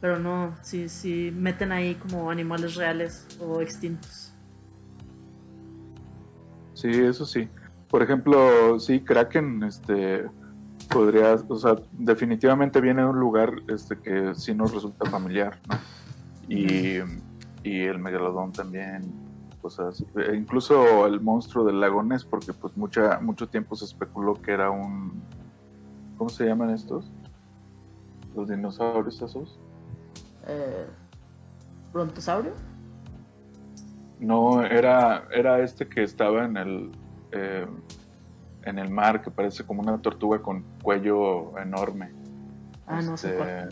Speaker 1: Pero no, sí, sí meten ahí como animales reales o extintos.
Speaker 4: Sí, eso sí. Por ejemplo, sí, Kraken, este, podría, o sea, definitivamente viene de un lugar este, que sí nos resulta familiar, ¿no? Y, el megalodón también. cosas. E incluso el monstruo del lago Ness, porque pues mucha, mucho tiempo se especuló que era un... ¿Cómo se llaman estos? Los dinosaurios esos.
Speaker 1: Eh, ¿Brontosaurio?
Speaker 4: No, era, era este que estaba en el, eh, en el mar, que parece como una tortuga con cuello enorme.
Speaker 1: Ah, no sé.
Speaker 4: Este,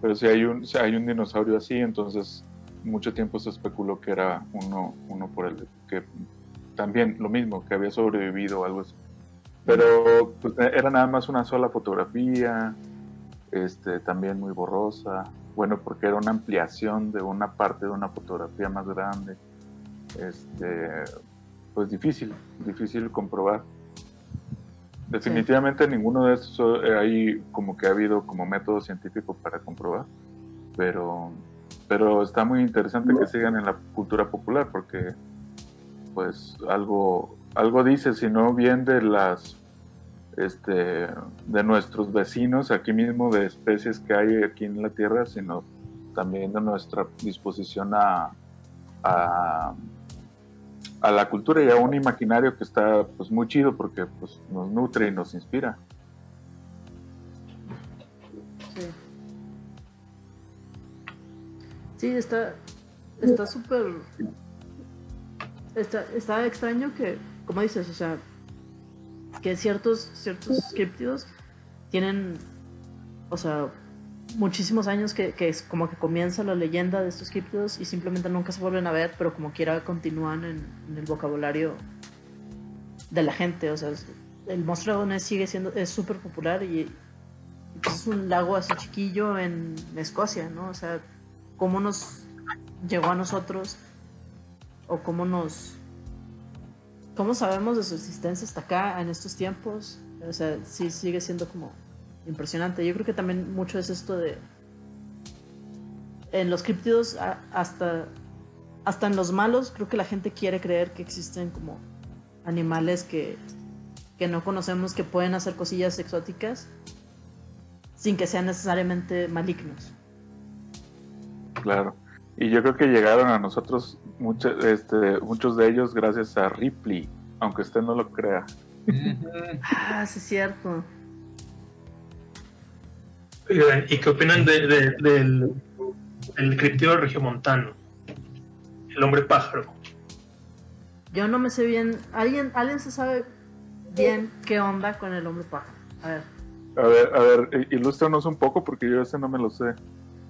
Speaker 4: pero si hay un, si hay un dinosaurio así, entonces mucho tiempo se especuló que era uno, uno por el que también lo mismo, que había sobrevivido o algo así. Pero pues, era nada más una sola fotografía, este, también muy borrosa. Bueno, porque era una ampliación de una parte de una fotografía más grande. Este, pues difícil, difícil comprobar. Definitivamente ninguno de estos eh, hay como que ha habido como método científico para comprobar, pero, pero está muy interesante que sigan en la cultura popular porque pues algo, algo dice, si no bien de las este, de nuestros vecinos aquí mismo, de especies que hay aquí en la Tierra, sino también de nuestra disposición a, a a la cultura y a un imaginario que está pues muy chido porque pues nos nutre y nos inspira.
Speaker 1: Sí. Sí, está está súper está, está extraño que como dices, o sea, que ciertos ciertos criptidos tienen o sea, muchísimos años que, es como que comienza la leyenda de estos criptidos y simplemente nunca se vuelven a ver, pero como quiera continúan en, el vocabulario de la gente. O sea, el monstruo de sigue siendo, es súper popular y, es un lago así chiquillo en Escocia, ¿no? O sea, cómo nos llegó a nosotros o cómo nos... ¿Cómo sabemos de su existencia hasta acá en estos tiempos? O sea, sí sigue siendo como impresionante. Yo creo que también mucho es esto de. En los criptidos, hasta, hasta en los malos, creo que la gente quiere creer que existen como animales que, que no conocemos que pueden hacer cosillas exóticas sin que sean necesariamente malignos.
Speaker 4: Claro. Y yo creo que llegaron a nosotros muchos, este, muchos de ellos gracias a Ripley, aunque usted no lo crea.
Speaker 1: ah, sí es cierto.
Speaker 5: ¿Y qué opinan del, del criptido regiomontano? El hombre pájaro.
Speaker 1: Yo no me sé bien. ¿Alguien, ¿Alguien se sabe bien qué onda con el hombre pájaro? A ver.
Speaker 4: A ver, a ver, ilústranos un poco porque yo ese no me lo sé.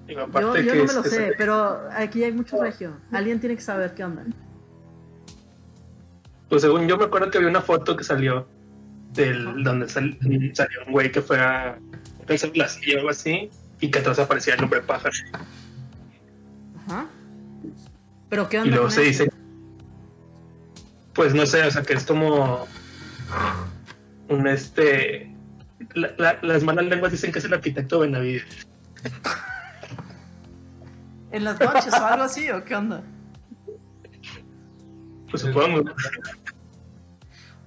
Speaker 1: Yo, no me lo sé, pero aquí hay mucho regio. Alguien tiene que saber qué onda.
Speaker 5: Pues según yo me acuerdo que había una foto que salió del donde salió un güey que fue a y algo así, y que atrás aparecía el nombre pájaro.
Speaker 1: Ajá. ¿Pero qué onda?
Speaker 5: Y luego se dice. Pues no sé, o sea, que es como. Un este. las malas lenguas dicen que es el arquitecto Benavides.
Speaker 1: ¿En las noches o algo así o qué onda?
Speaker 5: Pues supongo.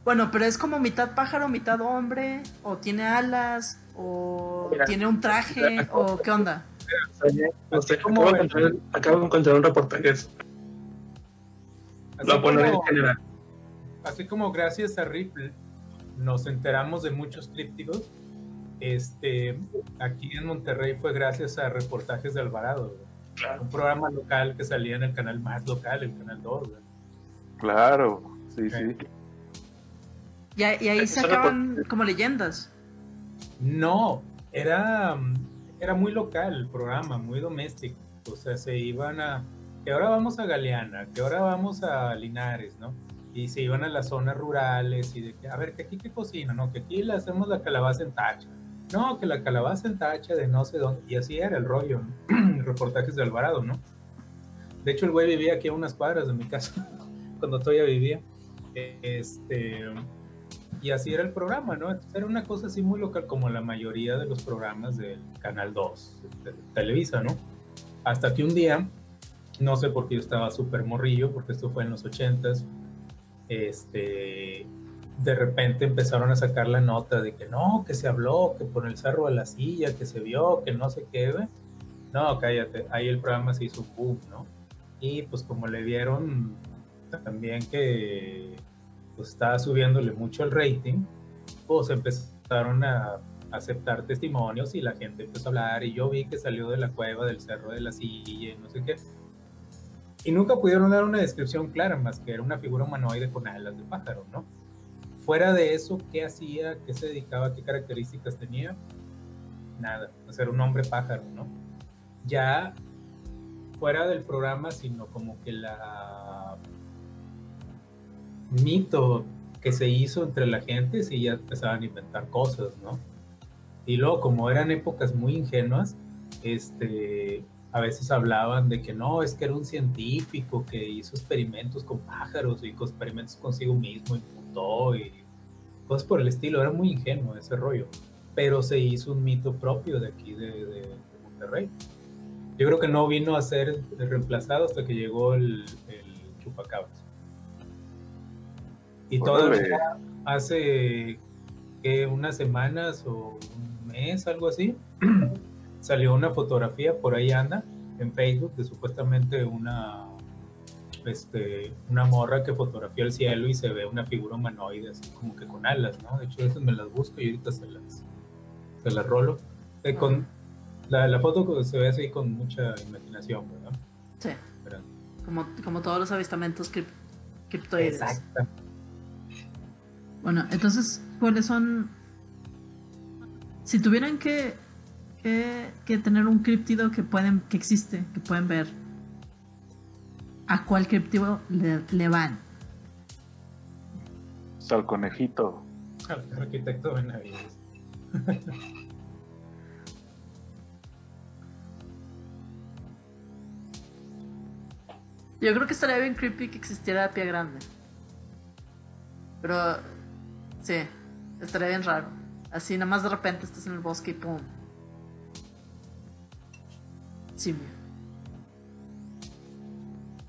Speaker 1: Bueno, pero es como mitad pájaro, mitad hombre, o tiene alas, o tiene un traje, o qué onda.
Speaker 5: acabo, de encontrar, un reportaje. Así Lo como, en general.
Speaker 2: Así como gracias a Ripple nos enteramos de muchos crípticos, este, aquí en Monterrey fue gracias a reportajes de Alvarado, un programa local que salía en el canal más local, el canal 2.
Speaker 4: Claro, sí, sí.
Speaker 1: Y, ahí sacaban como leyendas.
Speaker 2: No, era, era muy local el programa, muy doméstico. O sea, se iban a, que ahora vamos a Galeana, que ahora vamos a Linares, ¿no? Y se iban a las zonas rurales y de que, a ver, que aquí qué cocina, ¿no? Que aquí le hacemos la calabaza en tacha. No, que la calabaza en tacha de no sé dónde. Y así era el rollo, ¿no? Reportajes de Alvarado, ¿no? De hecho, el güey vivía aquí a unas cuadras de mi casa, cuando todavía vivía. Este, y así era el programa, ¿no? era una cosa así muy local como la mayoría de los programas del Canal 2 de Televisa, ¿no? Hasta que un día, no sé por qué yo estaba súper morrillo, porque esto fue en los 80s, este, de repente empezaron a sacar la nota de que no, que se habló, que por el cerro de la silla, que se vio, que no sé qué, ¿ve? No, cállate, ahí el programa se hizo boom, ¿no? Y pues como le vieron también que pues, estaba subiéndole mucho el rating, pues empezaron a aceptar testimonios y la gente empezó a hablar y yo vi que salió de la cueva del cerro de la silla y no sé qué. Y nunca pudieron dar una descripción clara más que era una figura humanoide con alas de pájaro, ¿no? Fuera de eso, ¿qué hacía? ¿Qué se dedicaba? ¿Qué características tenía? Nada, sea, era un hombre pájaro, ¿no? Ya fuera del programa, sino como que la mito que se hizo entre la gente, sí ya empezaban a inventar cosas, ¿no? Y luego, como eran épocas muy ingenuas, este, a veces hablaban de que no, es que era un científico que hizo experimentos con pájaros y con experimentos consigo mismo, imputó y cosas por el estilo. Era muy ingenuo ese rollo. Pero se hizo un mito propio de aquí, de, Monterrey. Yo creo que no vino a ser reemplazado hasta que llegó el, el chupacabras. Y todavía hace que unas semanas o mes, algo así, salió una fotografía, por ahí anda, en Facebook, de supuestamente una, este, una morra que fotografía el cielo y se ve una figura humanoide, así como que con alas, ¿no? De hecho, esas me las busco y ahorita se las, se las rolo. Eh, con, la, la, foto se ve así con mucha imaginación, ¿verdad?
Speaker 1: Sí. Como, como todos los avistamientos crip criptoides. Exacto. Bueno, entonces, ¿cuáles son si tuvieran que, que, tener un criptido que pueden, que existe, que pueden ver, ¿a cuál criptido le, van?
Speaker 4: Al conejito.
Speaker 2: Al arquitecto Benavides.
Speaker 1: Yo creo que estaría bien creepy que existiera pie grande. Pero sí, estaría bien raro. Así, nada más de repente estás en el bosque y pum. Simio.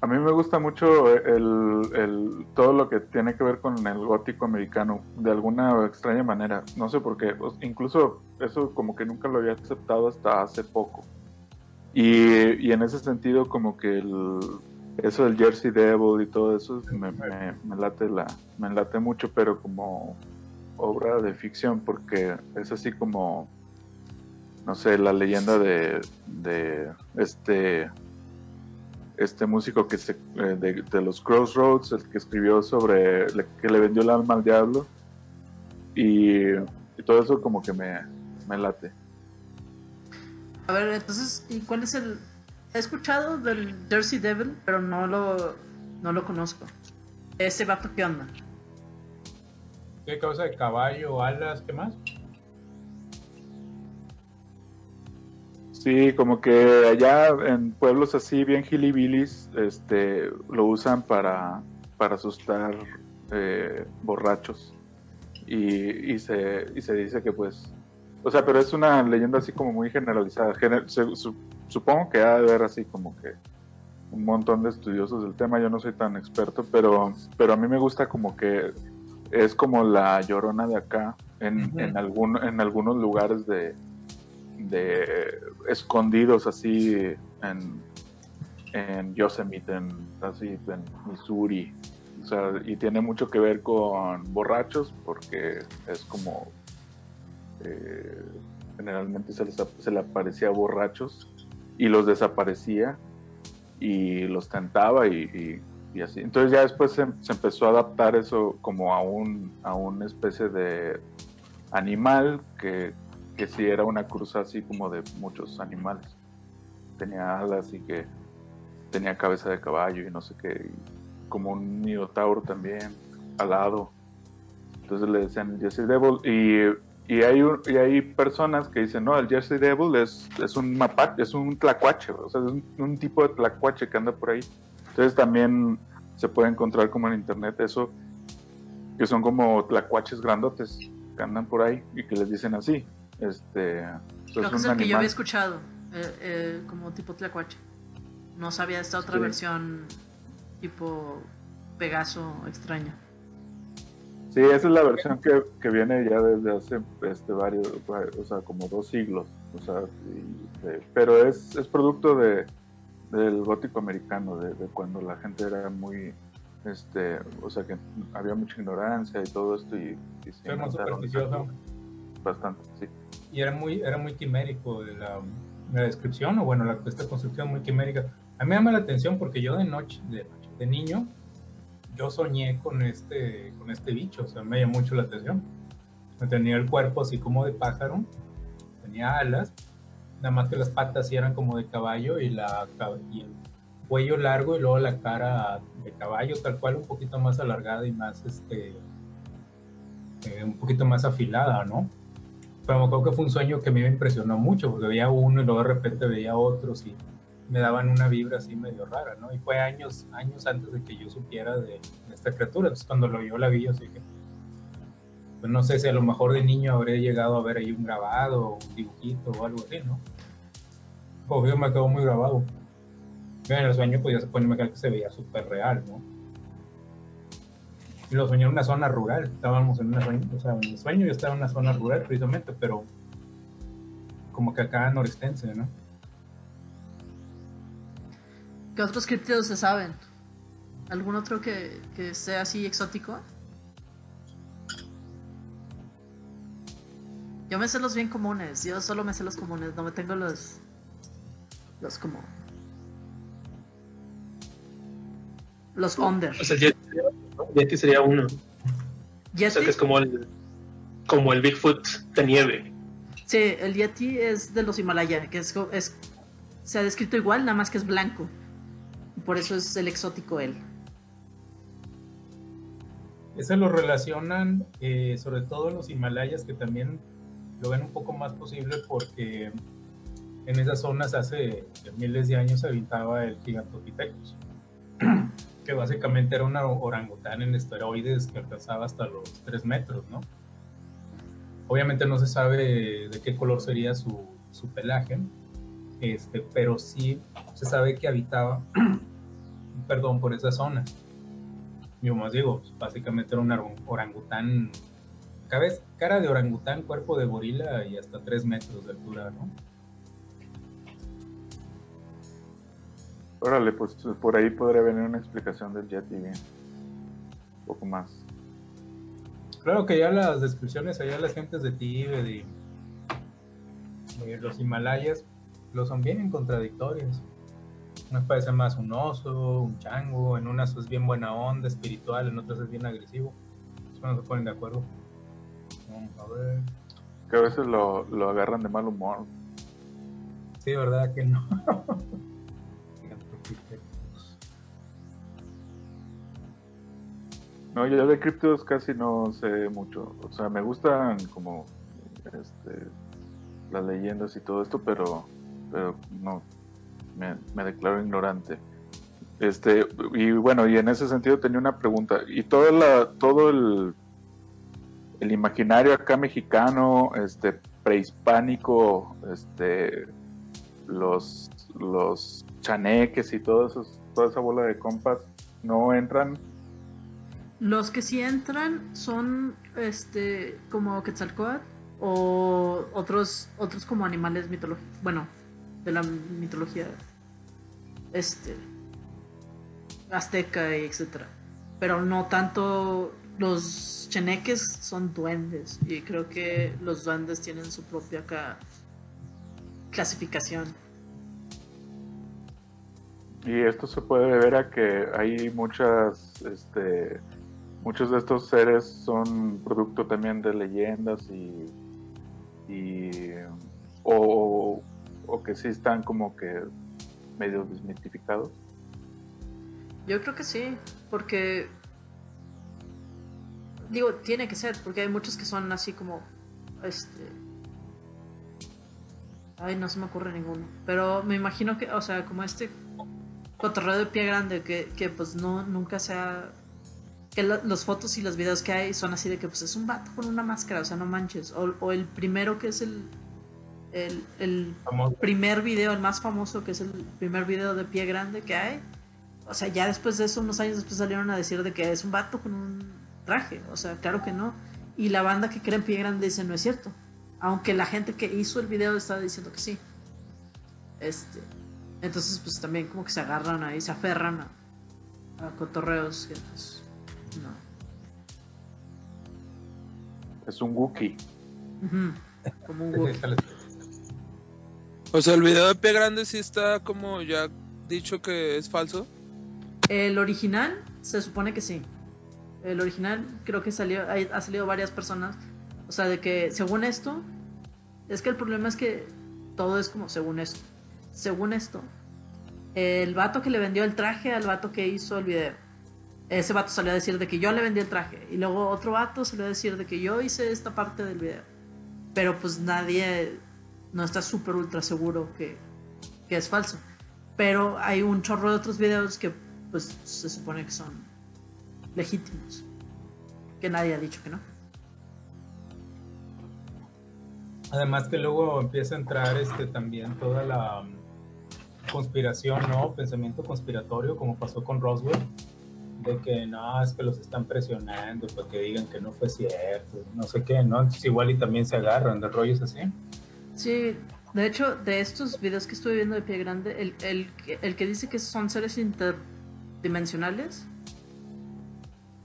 Speaker 4: A mí me gusta mucho el, todo lo que tiene que ver con el gótico americano, de alguna extraña manera. No sé por qué. Incluso eso como que nunca lo había aceptado hasta hace poco. Y, en ese sentido como que el, eso del Jersey Devil y todo eso me, me, late la, me late mucho, pero como obra de ficción porque es así como, no sé, la leyenda de, de este este músico que se, eh, de, los Crossroads, el que escribió sobre que le vendió el alma al diablo y, todo eso como que me, me, late.
Speaker 1: A ver, entonces, ¿y cuál es el...? He escuchado del Jersey Devil, pero no lo, no lo conozco. Ese vato, ¿qué onda?
Speaker 2: ¿Qué causa de caballo, alas, qué más?
Speaker 4: Sí, como que allá en pueblos así bien gilibilis, este, lo usan para, para asustar eh, borrachos. Y, se, y se dice que pues, o sea, pero es una leyenda así como muy generalizada. supongo que ha de haber así como que un montón de estudiosos del tema, yo no soy tan experto, pero, pero a mí me gusta como que es como la llorona de acá, en, en, algún, en algunos lugares de, de escondidos así en, en Yosemite, en, así, en Missouri. O sea, y tiene mucho que ver con borrachos, porque es como eh, generalmente se, les, se le aparecía borrachos y los desaparecía y los tentaba y y así. Entonces ya después se, empezó a adaptar eso como a un a una especie de animal que, que sí era una cruz así como de muchos animales. Tenía alas y que tenía cabeza de caballo y no sé qué, como un minotauro también, alado. Entonces le decían Jersey Devil y, y hay, y hay personas que dicen, no, el Jersey Devil es, es un mapache, es un tlacuache, o sea, es un tipo de tlacuache que anda por ahí. Entonces también se puede encontrar como en internet eso, que son como tlacuaches grandotes que andan por ahí y que les dicen así. Este,
Speaker 1: Creo que es el que yo había escuchado, eh, eh, como tipo tlacuache. No sabía esta otra versión tipo Pegaso extraña.
Speaker 4: Sí, esa es la versión que, que, viene ya desde hace este, varios, o sea, como dos siglos. O sea, pero es, es producto de, del gótico americano, de, cuando la gente era muy, este, o sea que había mucha ignorancia y todo esto y,
Speaker 2: y más supersticioso.
Speaker 4: Bastante, sí.
Speaker 2: Y era muy, era muy quimérico la, la descripción, o bueno, la, esta construcción muy quimérica. A mí me llama la atención porque yo de noche, de, de niño, yo soñé con este, con este bicho, o sea, me llamó mucho la atención. Tenía el cuerpo así como de pájaro, tenía alas, nada más que las patas sí eran como de caballo y, la, el cuello largo y luego la cara de caballo, tal cual, un poquito más alargada y más, este, eh, un poquito más afilada, ¿no? Pero me acuerdo que fue un sueño que a mí me impresionó mucho, porque veía uno y luego de repente veía otros y me daban una vibra así medio rara, ¿no? Y fue años, años antes de que yo supiera de, esta criatura. Entonces cuando lo yo la vi, yo dije, pues no sé si a lo mejor de niño habré llegado a ver ahí un grabado, un dibujito o algo así, ¿no? Obvio me quedó muy grabado. en el sueño pues ya se pone que se veía súper real, ¿no? Y lo soñé en una zona rural, estábamos en una o sea, en el sueño yo estaba en una zona rural precisamente, pero como que acá noristense, ¿no?
Speaker 1: ¿Qué otros criptidos se saben? ¿Algún otro que, que sea así exótico? Yo me sé los bien comunes, yo solo me sé los comunes, no me tengo los. Los como. Los under.
Speaker 5: O sea, Yeti sería, uno. ¿Yeti? O sea, que es como el, como el Bigfoot de nieve.
Speaker 1: Sí, el Yeti es de los Himalaya, que es, es se ha descrito igual, nada más que es blanco. Por eso es el exótico él.
Speaker 2: Ese lo relacionan eh, sobre todo en los Himalayas, que también lo ven un poco más posible porque en esas zonas hace miles de años habitaba el Gigantopithecus, que básicamente era un orangután en esteroides que alcanzaba hasta los 3 metros, ¿no? Obviamente no se sabe de qué color sería su, su pelaje, este, pero sí se sabe que habitaba, perdón, por esa zona. Yo más digo, básicamente era un orangután, cabeza, cara de orangután, cuerpo de gorila y hasta 3 metros de altura, ¿no?
Speaker 4: Órale, pues por ahí podría venir una explicación del Yeti bien. Un poco más.
Speaker 2: Claro que ya las descripciones allá las gentes de Tíbet y los Himalayas lo son bien contradictorios. Unas parece más un oso, un chango, en unas es bien buena onda, espiritual, en otras es bien agresivo. Eso no se ponen de acuerdo. Vamos a ver.
Speaker 4: Que a veces lo, lo agarran de mal humor.
Speaker 2: Sí, ¿verdad que no?
Speaker 4: No, yo de criptos casi no sé mucho. O sea, me gustan como este, las leyendas y todo esto, pero pero no, me, declaro ignorante. Este, y bueno, y en ese sentido tenía una pregunta. ¿Y toda la, todo el, el imaginario acá mexicano, este, prehispánico, este, los, los chaneques y todo eso, toda esa bola de compas, no entran?
Speaker 1: Los que sí entran son este como Quetzalcoatl o otros otros como animales mitológicos. Bueno, de la mitología este azteca y etcétera pero no tanto los cheneques son duendes y creo que los duendes tienen su propia clasificación
Speaker 4: y esto se puede ver a que hay muchas este muchos de estos seres son producto también de leyendas y y o o que sí están como que medio desmitificados?
Speaker 1: Yo creo que sí, porque digo, tiene que ser, porque hay muchos que son así como este Ay, no se me ocurre ninguno, pero me imagino que, o sea, como este cotorreo de pie grande que, que pues no nunca sea que las fotos y los videos que hay son así de que pues es un vato con una máscara, o sea, no manches, o, o el primero que es el el, primer video, el más famoso, que es el primer video de pie grande que hay. O sea, ya después de eso, unos años después salieron a decir de que es un vato con un traje. O sea, claro que no. Y la banda que cree en pie grande dice no es cierto. Aunque la gente que hizo el video estaba diciendo que sí. Este. Entonces, pues también como que se agarran ahí, se aferran a, cotorreos que pues, no.
Speaker 4: Es un Wookiee.
Speaker 1: Como un Wookiee.
Speaker 6: O sea, el video de Pie Grande sí está como ya dicho que es falso.
Speaker 1: El original se supone que sí. El original creo que salió, ha salido varias personas. O sea, de que según esto, es que el problema es que todo es como según esto según esto, el vato que le vendió el traje al vato que hizo el video. Ese vato salió a decir de que yo le vendí el traje. Y luego otro vato salió a decir de que yo hice esta parte del video. Pero pues nadie no está súper ultra seguro que, que es falso. Pero hay un chorro de otros videos que pues se supone que son legítimos. Que nadie ha dicho que no.
Speaker 2: Además que luego empieza a entrar este también toda la conspiración, ¿no? Pensamiento conspiratorio, como pasó con Roswell, de que no, es que los están presionando para que digan que no fue cierto, no sé qué, ¿no? Entonces igual y también se agarran de rollos así.
Speaker 1: Sí, de hecho, de estos videos que estuve viendo de Pie Grande, el, el, el que dice que son seres interdimensionales,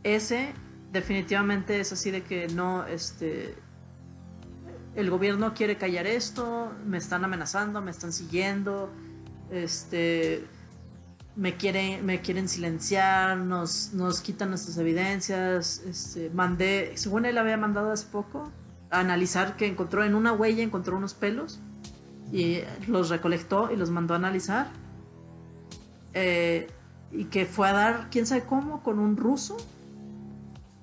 Speaker 1: ese definitivamente es así de que no, este, el gobierno quiere callar esto, me están amenazando, me están siguiendo, este, me quieren, me quieren silenciar, nos, nos quitan nuestras evidencias. Este, mandé, según él había mandado hace poco, a analizar que encontró en una huella, encontró unos pelos y los recolectó y los mandó a analizar. Eh, y que fue a dar, quién sabe cómo, con un ruso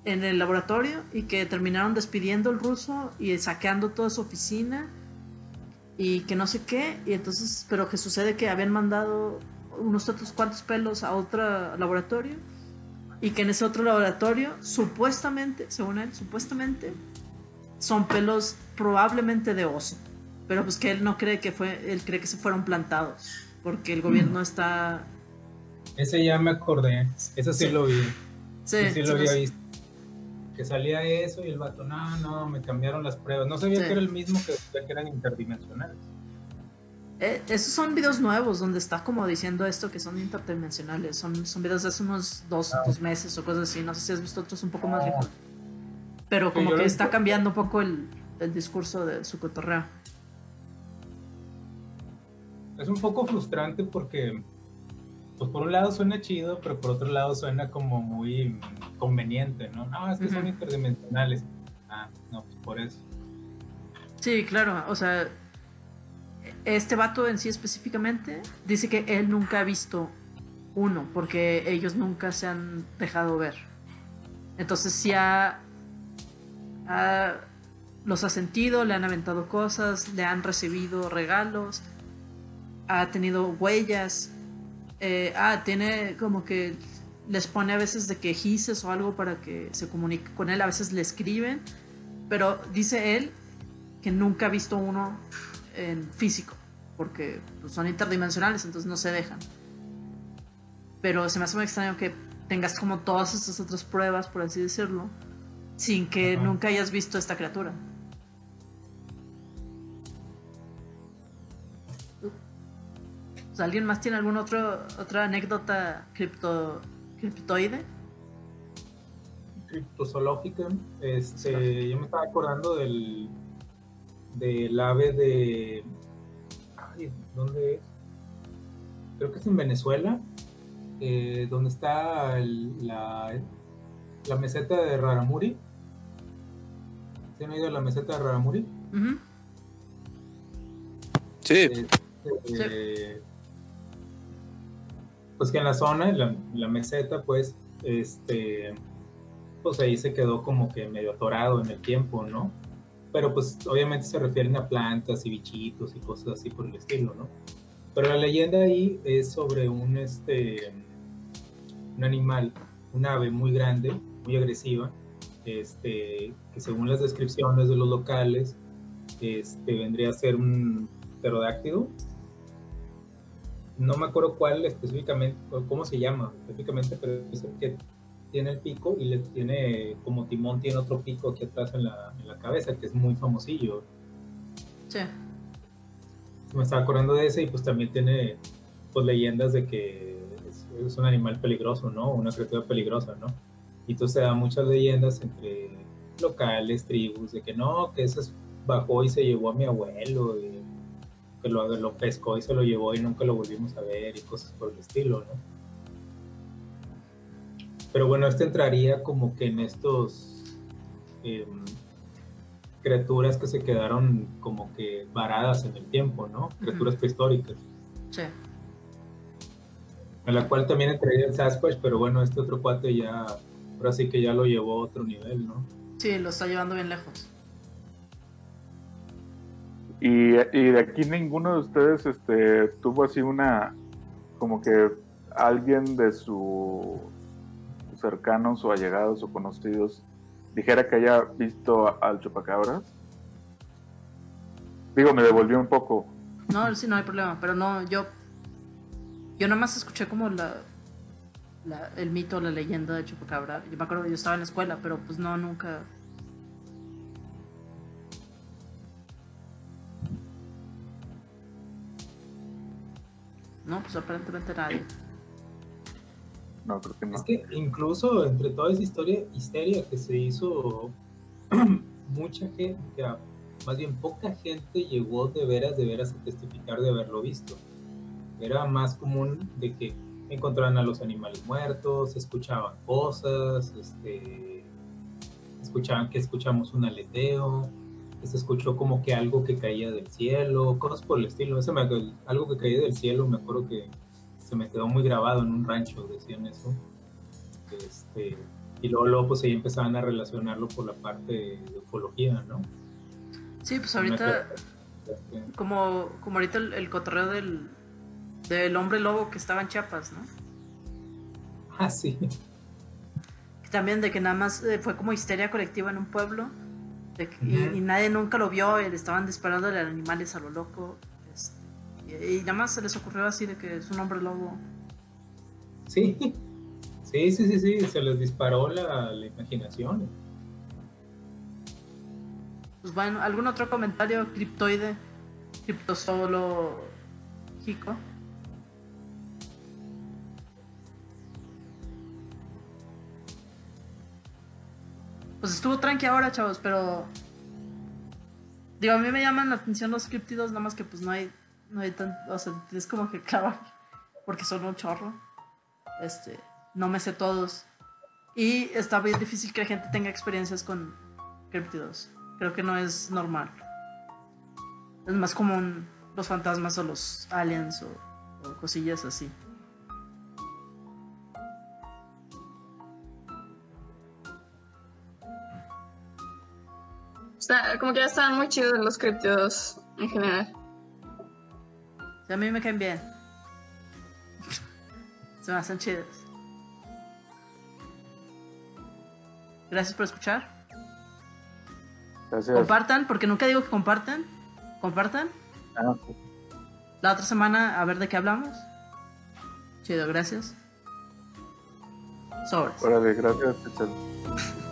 Speaker 1: en el laboratorio y que terminaron despidiendo al ruso y saqueando toda su oficina y que no sé qué, y entonces, pero que sucede que habían mandado unos otros cuantos pelos a otro laboratorio y que en ese otro laboratorio, supuestamente, según él, supuestamente, son pelos probablemente de oso, pero pues que él no cree que fue, él cree que se fueron plantados, porque el gobierno está...
Speaker 2: Ese ya me acordé, ese sí, lo vi. Sí, sí, lo había visto que salía eso y el vato, no, no, me cambiaron las pruebas. No sabía que era el mismo que, que eran interdimensionales.
Speaker 1: Eh, esos son videos nuevos donde está como diciendo esto que son interdimensionales. Son, son videos de hace unos dos, ah. dos meses o cosas así. No sé si has visto otros un poco más viejos. Pero como que está cambiando un poco el, el discurso de su cotorreo.
Speaker 2: Es un poco frustrante porque pues por un lado suena chido, pero por otro lado suena como muy conveniente, ¿no? No, es que son interdimensionales. Ah, no, pues por eso.
Speaker 1: Sí, claro, o sea, este vato en sí específicamente dice que él nunca ha visto uno, porque ellos nunca se han dejado ver. Entonces sí ha, los ha sentido, le han aventado cosas, le han recibido regalos, ha tenido huellas eh, ah, tiene como que les pone a veces de quejices o algo para que se comunique con él, a veces le escriben, pero dice él que nunca ha visto uno en físico, porque pues, son interdimensionales, entonces no se dejan. Pero se me hace muy extraño que tengas como todas estas otras pruebas, por así decirlo, sin que nunca hayas visto esta criatura. ¿Alguien más tiene alguna otra anécdota cripto, criptoide?
Speaker 2: Criptozoológica. Este, yo me estaba acordando del, del ave de. Ay, ¿Dónde es? Creo que es en Venezuela, eh, donde está la, la meseta de Raramuri. ¿Se han ido a la meseta de Raramuri?
Speaker 6: Sí. Este,
Speaker 2: sí pues que en la zona, en la, meseta, pues, este, pues ahí se quedó como que medio atorado en el tiempo, ¿no? Pero pues obviamente se refieren a plantas y bichitos y cosas así por el estilo, ¿no? Pero la leyenda ahí es sobre un, este, un animal, un ave muy grande, muy agresiva, este, que según las descripciones de los locales, este, vendría a ser un pterodáctilo, no me acuerdo cuál específicamente, cómo se llama específicamente, pero es el que tiene el pico y le tiene, como timón, tiene otro pico aquí atrás en la, en la cabeza, que es muy famosillo.
Speaker 1: Sí.
Speaker 2: Me estaba acordando de ese y pues también tiene pues leyendas de que es, un animal peligroso, ¿no? Una criatura peligrosa, ¿no? Y entonces dan muchas leyendas entre locales, tribus, de que no, que ese bajó y se llevó a mi abuelo, y que lo, lo pescó y se lo llevó y nunca lo volvimos a ver y cosas por el estilo, ¿no? Pero bueno, este entraría como que en estos em, criaturas que se quedaron como que varadas en el tiempo, ¿no? Criaturas prehistóricas. Sí. A la cual también entraría el Sasquatch, pero bueno, este otro cuate ya, ahora sí que ya lo llevó a otro nivel, ¿no?
Speaker 1: Sí, lo está llevando bien lejos.
Speaker 4: Y, de aquí ninguno de ustedes este, tuvo así una, como que alguien de sus cercanos o allegados o conocidos dijera que haya visto al chupacabras. Digo, me devolvió un poco.
Speaker 1: No, sí, no hay problema, pero no, yo yo nada más escuché como la, el mito, la leyenda de Chupacabra. Yo me acuerdo yo estaba en la escuela, pero pues no, nunca. No, pues aparentemente nadie.
Speaker 4: No, creo que no.
Speaker 2: Es que incluso entre toda esa historia, histeria que se hizo, mucha gente, más bien poca gente llegó de veras, de veras a testificar de haberlo visto. Era más común de que encontraran a los animales muertos, escuchaban cosas, este, escuchaban que escuchamos un aleteo, que se escuchó como que algo que caía del cielo, cosas por el estilo. Me, algo que caía del cielo, me acuerdo que se me quedó muy grabado en un rancho, decían eso. Este, y luego, luego pues ahí empezaban a relacionarlo por la parte de ufología, ¿no?
Speaker 1: Sí, pues ahorita, como, como ahorita el cotorreo del, del hombre lobo que estaba en Chiapas, ¿no?
Speaker 2: Ah, sí.
Speaker 1: También de que nada más eh, fue como histeria colectiva en un pueblo y, nadie nunca lo vio y le estaban disparando a animales a lo loco. Este, y, nada más se les ocurrió así de que es un hombre lobo.
Speaker 2: Sí, sí, sí, sí, sí, se les disparó la, la imaginación.
Speaker 1: Pues bueno, ¿algún otro comentario criptoide? Criptosolo Jico. Pues estuvo tranqui ahora, chavos, pero. Digo, a mí me llaman la atención los criptidos, nada más que pues no hay. No hay tan. O sea, es como que claro, porque son un chorro. Este. No me sé todos. Y está bien difícil que la gente tenga experiencias con criptidos. Creo que no es normal. Es más común los fantasmas o los aliens o cosillas así.
Speaker 3: Como que ya están muy chidos los criptidos en general.
Speaker 1: a mí me caen bien. Se me hacen chidos. Gracias por escuchar.
Speaker 4: Gracias.
Speaker 1: Compartan, porque nunca digo que compartan. Compartan.
Speaker 4: Ah,
Speaker 1: La otra semana a ver de qué hablamos. Chido, gracias. Sobres.
Speaker 4: Órale, gracias.